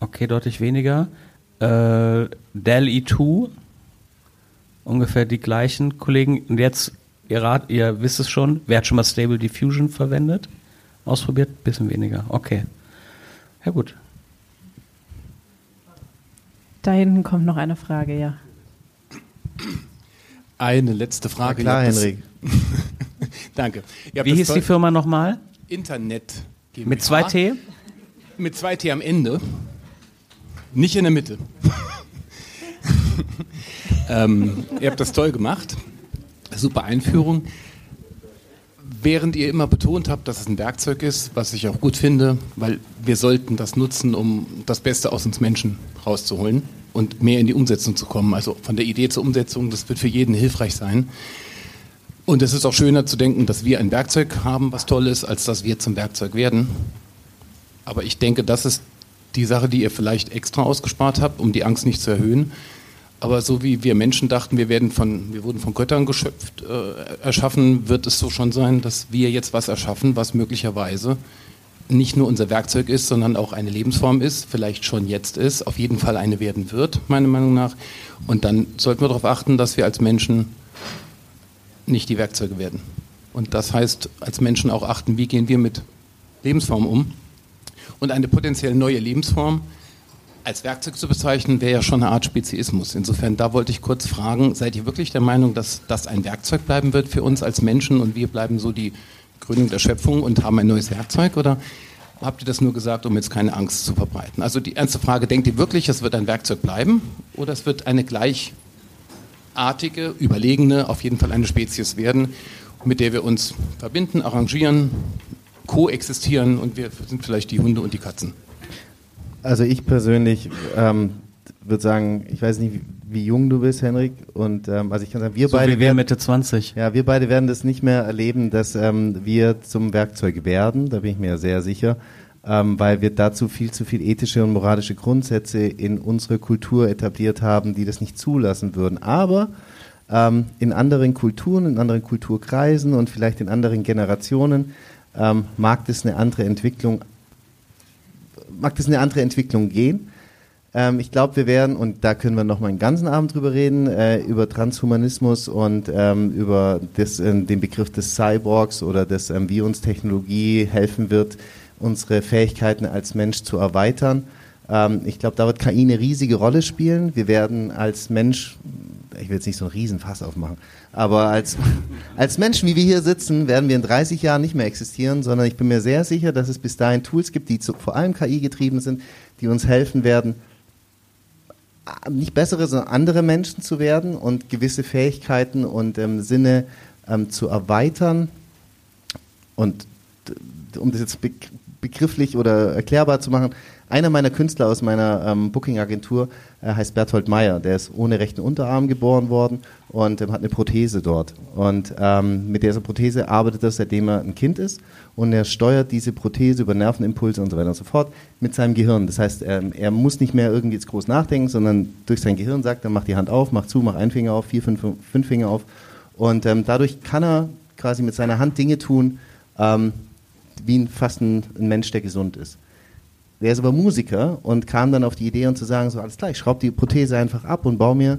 Okay, deutlich weniger. Äh, DALL-E 2, ungefähr die gleichen Kollegen. Und jetzt, ihr, rat, ihr wisst es schon, wer hat schon mal Stable Diffusion verwendet? Ausprobiert? Bisschen weniger. Okay. Ja gut. da hinten kommt noch eine Frage, ja. Eine letzte Ja, Frage. klar, habt das- Henrik. Danke. Wie hieß die Firma nochmal? Internet. GmbH. Mit zwei T? Mit zwei T am Ende. Nicht in der Mitte. ähm, ihr habt das toll gemacht. Super Einführung. Während ihr immer betont habt, dass es ein Werkzeug ist, was ich auch gut finde, weil wir sollten das nutzen, um das Beste aus uns Menschen rauszuholen und mehr in die Umsetzung zu kommen. Also von der Idee zur Umsetzung, das wird für jeden hilfreich sein. Und es ist auch schöner zu denken, dass wir ein Werkzeug haben, was toll ist, als dass wir zum Werkzeug werden. Aber ich denke, das ist die Sache, die ihr vielleicht extra ausgespart habt, um die Angst nicht zu erhöhen. Aber so wie wir Menschen dachten, wir, werden von, wir wurden von Göttern geschöpft, äh, erschaffen, wird es so schon sein, dass wir jetzt was erschaffen, was möglicherweise nicht nur unser Werkzeug ist, sondern auch eine Lebensform ist, vielleicht schon jetzt ist, auf jeden Fall eine werden wird, meiner Meinung nach. Und dann sollten wir darauf achten, dass wir als Menschen nicht die Werkzeuge werden. Und das heißt, als Menschen auch achten, wie gehen wir mit Lebensformen um. Und eine potenziell neue Lebensform als Werkzeug zu bezeichnen, wäre ja schon eine Art Speziismus. Insofern, da wollte ich kurz fragen, seid ihr wirklich der Meinung, dass das ein Werkzeug bleiben wird für uns als Menschen und wir bleiben so die Gründung der Schöpfung und haben ein neues Werkzeug? Oder habt ihr das nur gesagt, um jetzt keine Angst zu verbreiten? Also die ernste Frage, denkt ihr wirklich, es wird ein Werkzeug bleiben oder es wird eine gleichartige, überlegene, auf jeden Fall eine Spezies werden, mit der wir uns verbinden, arrangieren, koexistieren und wir sind vielleicht die Hunde und die Katzen? Also ich persönlich ähm, würde sagen, ich weiß nicht, wie, wie jung du bist, Henrik. Und ähm, also ich kann sagen, wir So beide wie wir werden, Mitte 20. ja, wir beide werden das nicht mehr erleben, dass ähm, wir zum Werkzeug werden. Da bin ich mir sehr sicher, ähm, weil wir dazu viel zu viel ethische und moralische Grundsätze in unsere Kultur etabliert haben, die das nicht zulassen würden. Aber ähm, in anderen Kulturen, in anderen Kulturkreisen und vielleicht in anderen Generationen ähm, mag das eine andere Entwicklung mag das eine andere Entwicklung gehen. Ähm, ich glaube, wir werden, und da können wir noch mal einen ganzen Abend drüber reden, äh, über Transhumanismus und ähm, über das, äh, den Begriff des Cyborgs oder des, ähm, wie uns Technologie helfen wird, unsere Fähigkeiten als Mensch zu erweitern. Ähm, ich glaube, da wird KI eine riesige Rolle spielen. Wir werden als Mensch, ich will jetzt nicht so einen Riesenfass aufmachen, aber als, als Menschen, wie wir hier sitzen, werden wir in 30 Jahren nicht mehr existieren, sondern ich bin mir sehr sicher, dass es bis dahin Tools gibt, die zu, vor allem KI getrieben sind, die uns helfen werden, nicht bessere, sondern andere Menschen zu werden und gewisse Fähigkeiten und ähm, Sinne ähm, zu erweitern. Und um das jetzt be begrifflich oder erklärbar zu machen, einer meiner Künstler aus meiner ähm, Booking-Agentur äh, heißt Berthold Meyer. Der ist ohne rechten Unterarm geboren worden und ähm, hat eine Prothese dort. Und ähm, mit dieser Prothese arbeitet er, seitdem er ein Kind ist. Und er steuert diese Prothese über Nervenimpulse und so weiter und so fort mit seinem Gehirn. Das heißt, ähm, er muss nicht mehr irgendwie jetzt groß nachdenken, sondern durch sein Gehirn sagt er, mach die Hand auf, mach zu, mach einen Finger auf, vier, fünf, fünf Finger auf. Und ähm, dadurch kann er quasi mit seiner Hand Dinge tun, ähm, wie ein, fast ein, ein Mensch, der gesund ist. Der ist aber Musiker und kam dann auf die Idee, und zu sagen, so alles klar, ich schraube die Prothese einfach ab und baue mir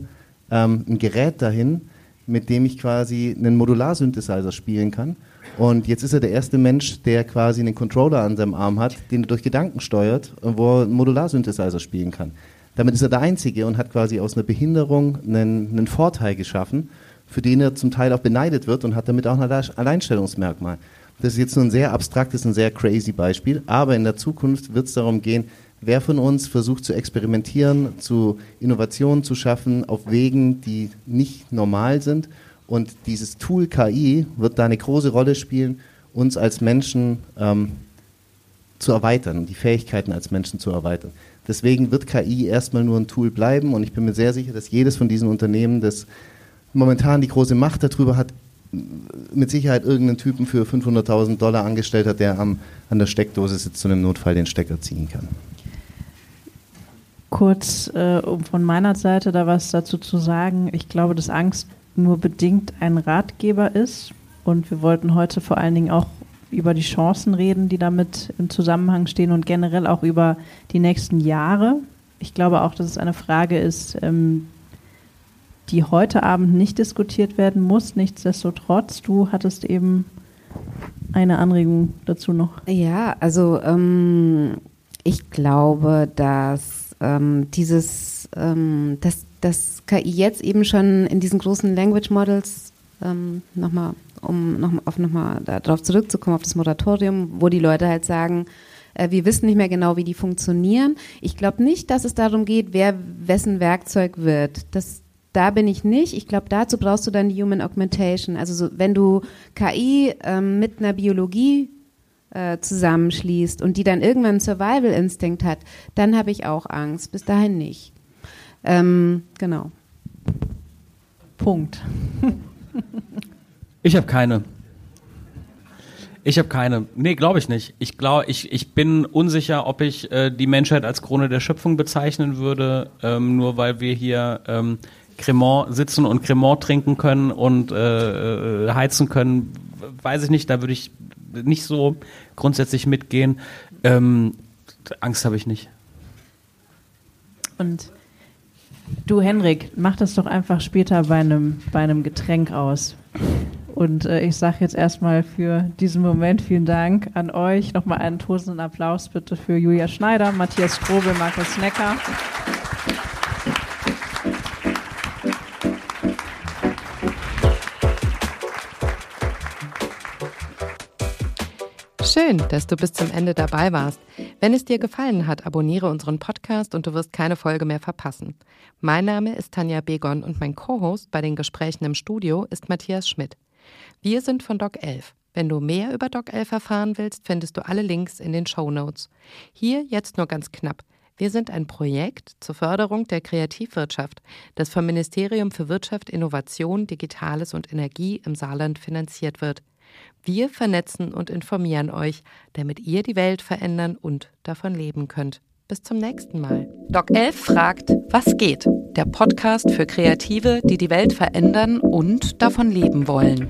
ähm, ein Gerät dahin, mit dem ich quasi einen Modularsynthesizer spielen kann. Und jetzt ist er der erste Mensch, der quasi einen Controller an seinem Arm hat, den er durch Gedanken steuert, wo er einen Modularsynthesizer spielen kann. Damit ist er der Einzige und hat quasi aus einer Behinderung einen, einen Vorteil geschaffen, für den er zum Teil auch beneidet wird und hat damit auch ein Alleinstellungsmerkmal. Das ist jetzt nur ein sehr abstraktes und sehr crazy Beispiel, aber in der Zukunft wird es darum gehen, Wer von uns versucht zu experimentieren, zu Innovationen zu schaffen auf Wegen, die nicht normal sind? Und dieses Tool KI wird da eine große Rolle spielen, uns als Menschen ähm, zu erweitern, die Fähigkeiten als Menschen zu erweitern. Deswegen wird KI erstmal nur ein Tool bleiben und ich bin mir sehr sicher, dass jedes von diesen Unternehmen, das momentan die große Macht darüber hat, mit Sicherheit irgendeinen Typen für 500.000 Dollar angestellt hat, der am, an der Steckdose sitzt und im Notfall den Stecker ziehen kann kurz, äh, um von meiner Seite da was dazu zu sagen. Ich glaube, dass Angst nur bedingt ein Ratgeber ist. Und wir wollten heute vor allen Dingen auch über die Chancen reden, die damit im Zusammenhang stehen und generell auch über die nächsten Jahre. Ich glaube auch, dass es eine Frage ist, ähm, die heute Abend nicht diskutiert werden muss. Nichtsdestotrotz, du hattest eben eine Anregung dazu noch. Ja, also ähm, ich glaube, dass ähm, dieses, ähm, dass das KI jetzt eben schon in diesen großen Language Models ähm, nochmal, um noch darauf zurückzukommen, auf das Moratorium, wo die Leute halt sagen, äh, wir wissen nicht mehr genau, wie die funktionieren. Ich glaube nicht, dass es darum geht, wer wessen Werkzeug wird. Das, da bin ich nicht. Ich glaube, dazu brauchst du dann die Human Augmentation. Also so, wenn du KI ähm, mit einer Biologie äh, zusammenschließt und die dann irgendwann einen Survival-Instinkt hat, dann habe ich auch Angst. Bis dahin nicht. Ähm, genau. Punkt. ich habe keine. Ich habe keine. Nee, glaube ich nicht. Ich glaube, ich, ich bin unsicher, ob ich äh, die Menschheit als Krone der Schöpfung bezeichnen würde, ähm, nur weil wir hier ähm, Cremant sitzen und Cremant trinken können und äh, äh heizen können. Weiß ich nicht, da würde ich nicht so grundsätzlich mitgehen. Ähm, Angst habe ich nicht. Und du, Henrik, mach das doch einfach später bei einem, bei einem Getränk aus. Und äh, ich sage jetzt erstmal für diesen Moment vielen Dank an euch. Nochmal einen tosenden Applaus bitte für Julia Schneider, Matthias Strobel, Markus Necker. Schön, dass du bis zum Ende dabei warst. Wenn es dir gefallen hat, abonniere unseren Podcast und du wirst keine Folge mehr verpassen. Mein Name ist Tanja Begon und mein Co-Host bei den Gesprächen im Studio ist Matthias Schmidt. Wir sind von Doc 11. Wenn du mehr über Doc 11 erfahren willst, findest du alle Links in den Show Notes. Hier jetzt nur ganz knapp. Wir sind ein Projekt zur Förderung der Kreativwirtschaft, das vom Ministerium für Wirtschaft, Innovation, Digitales und Energie im Saarland finanziert wird. Wir vernetzen und informieren euch, damit ihr die Welt verändern und davon leben könnt. Bis zum nächsten Mal. Doc 11 fragt, was geht? Der Podcast für Kreative, die die Welt verändern und davon leben wollen.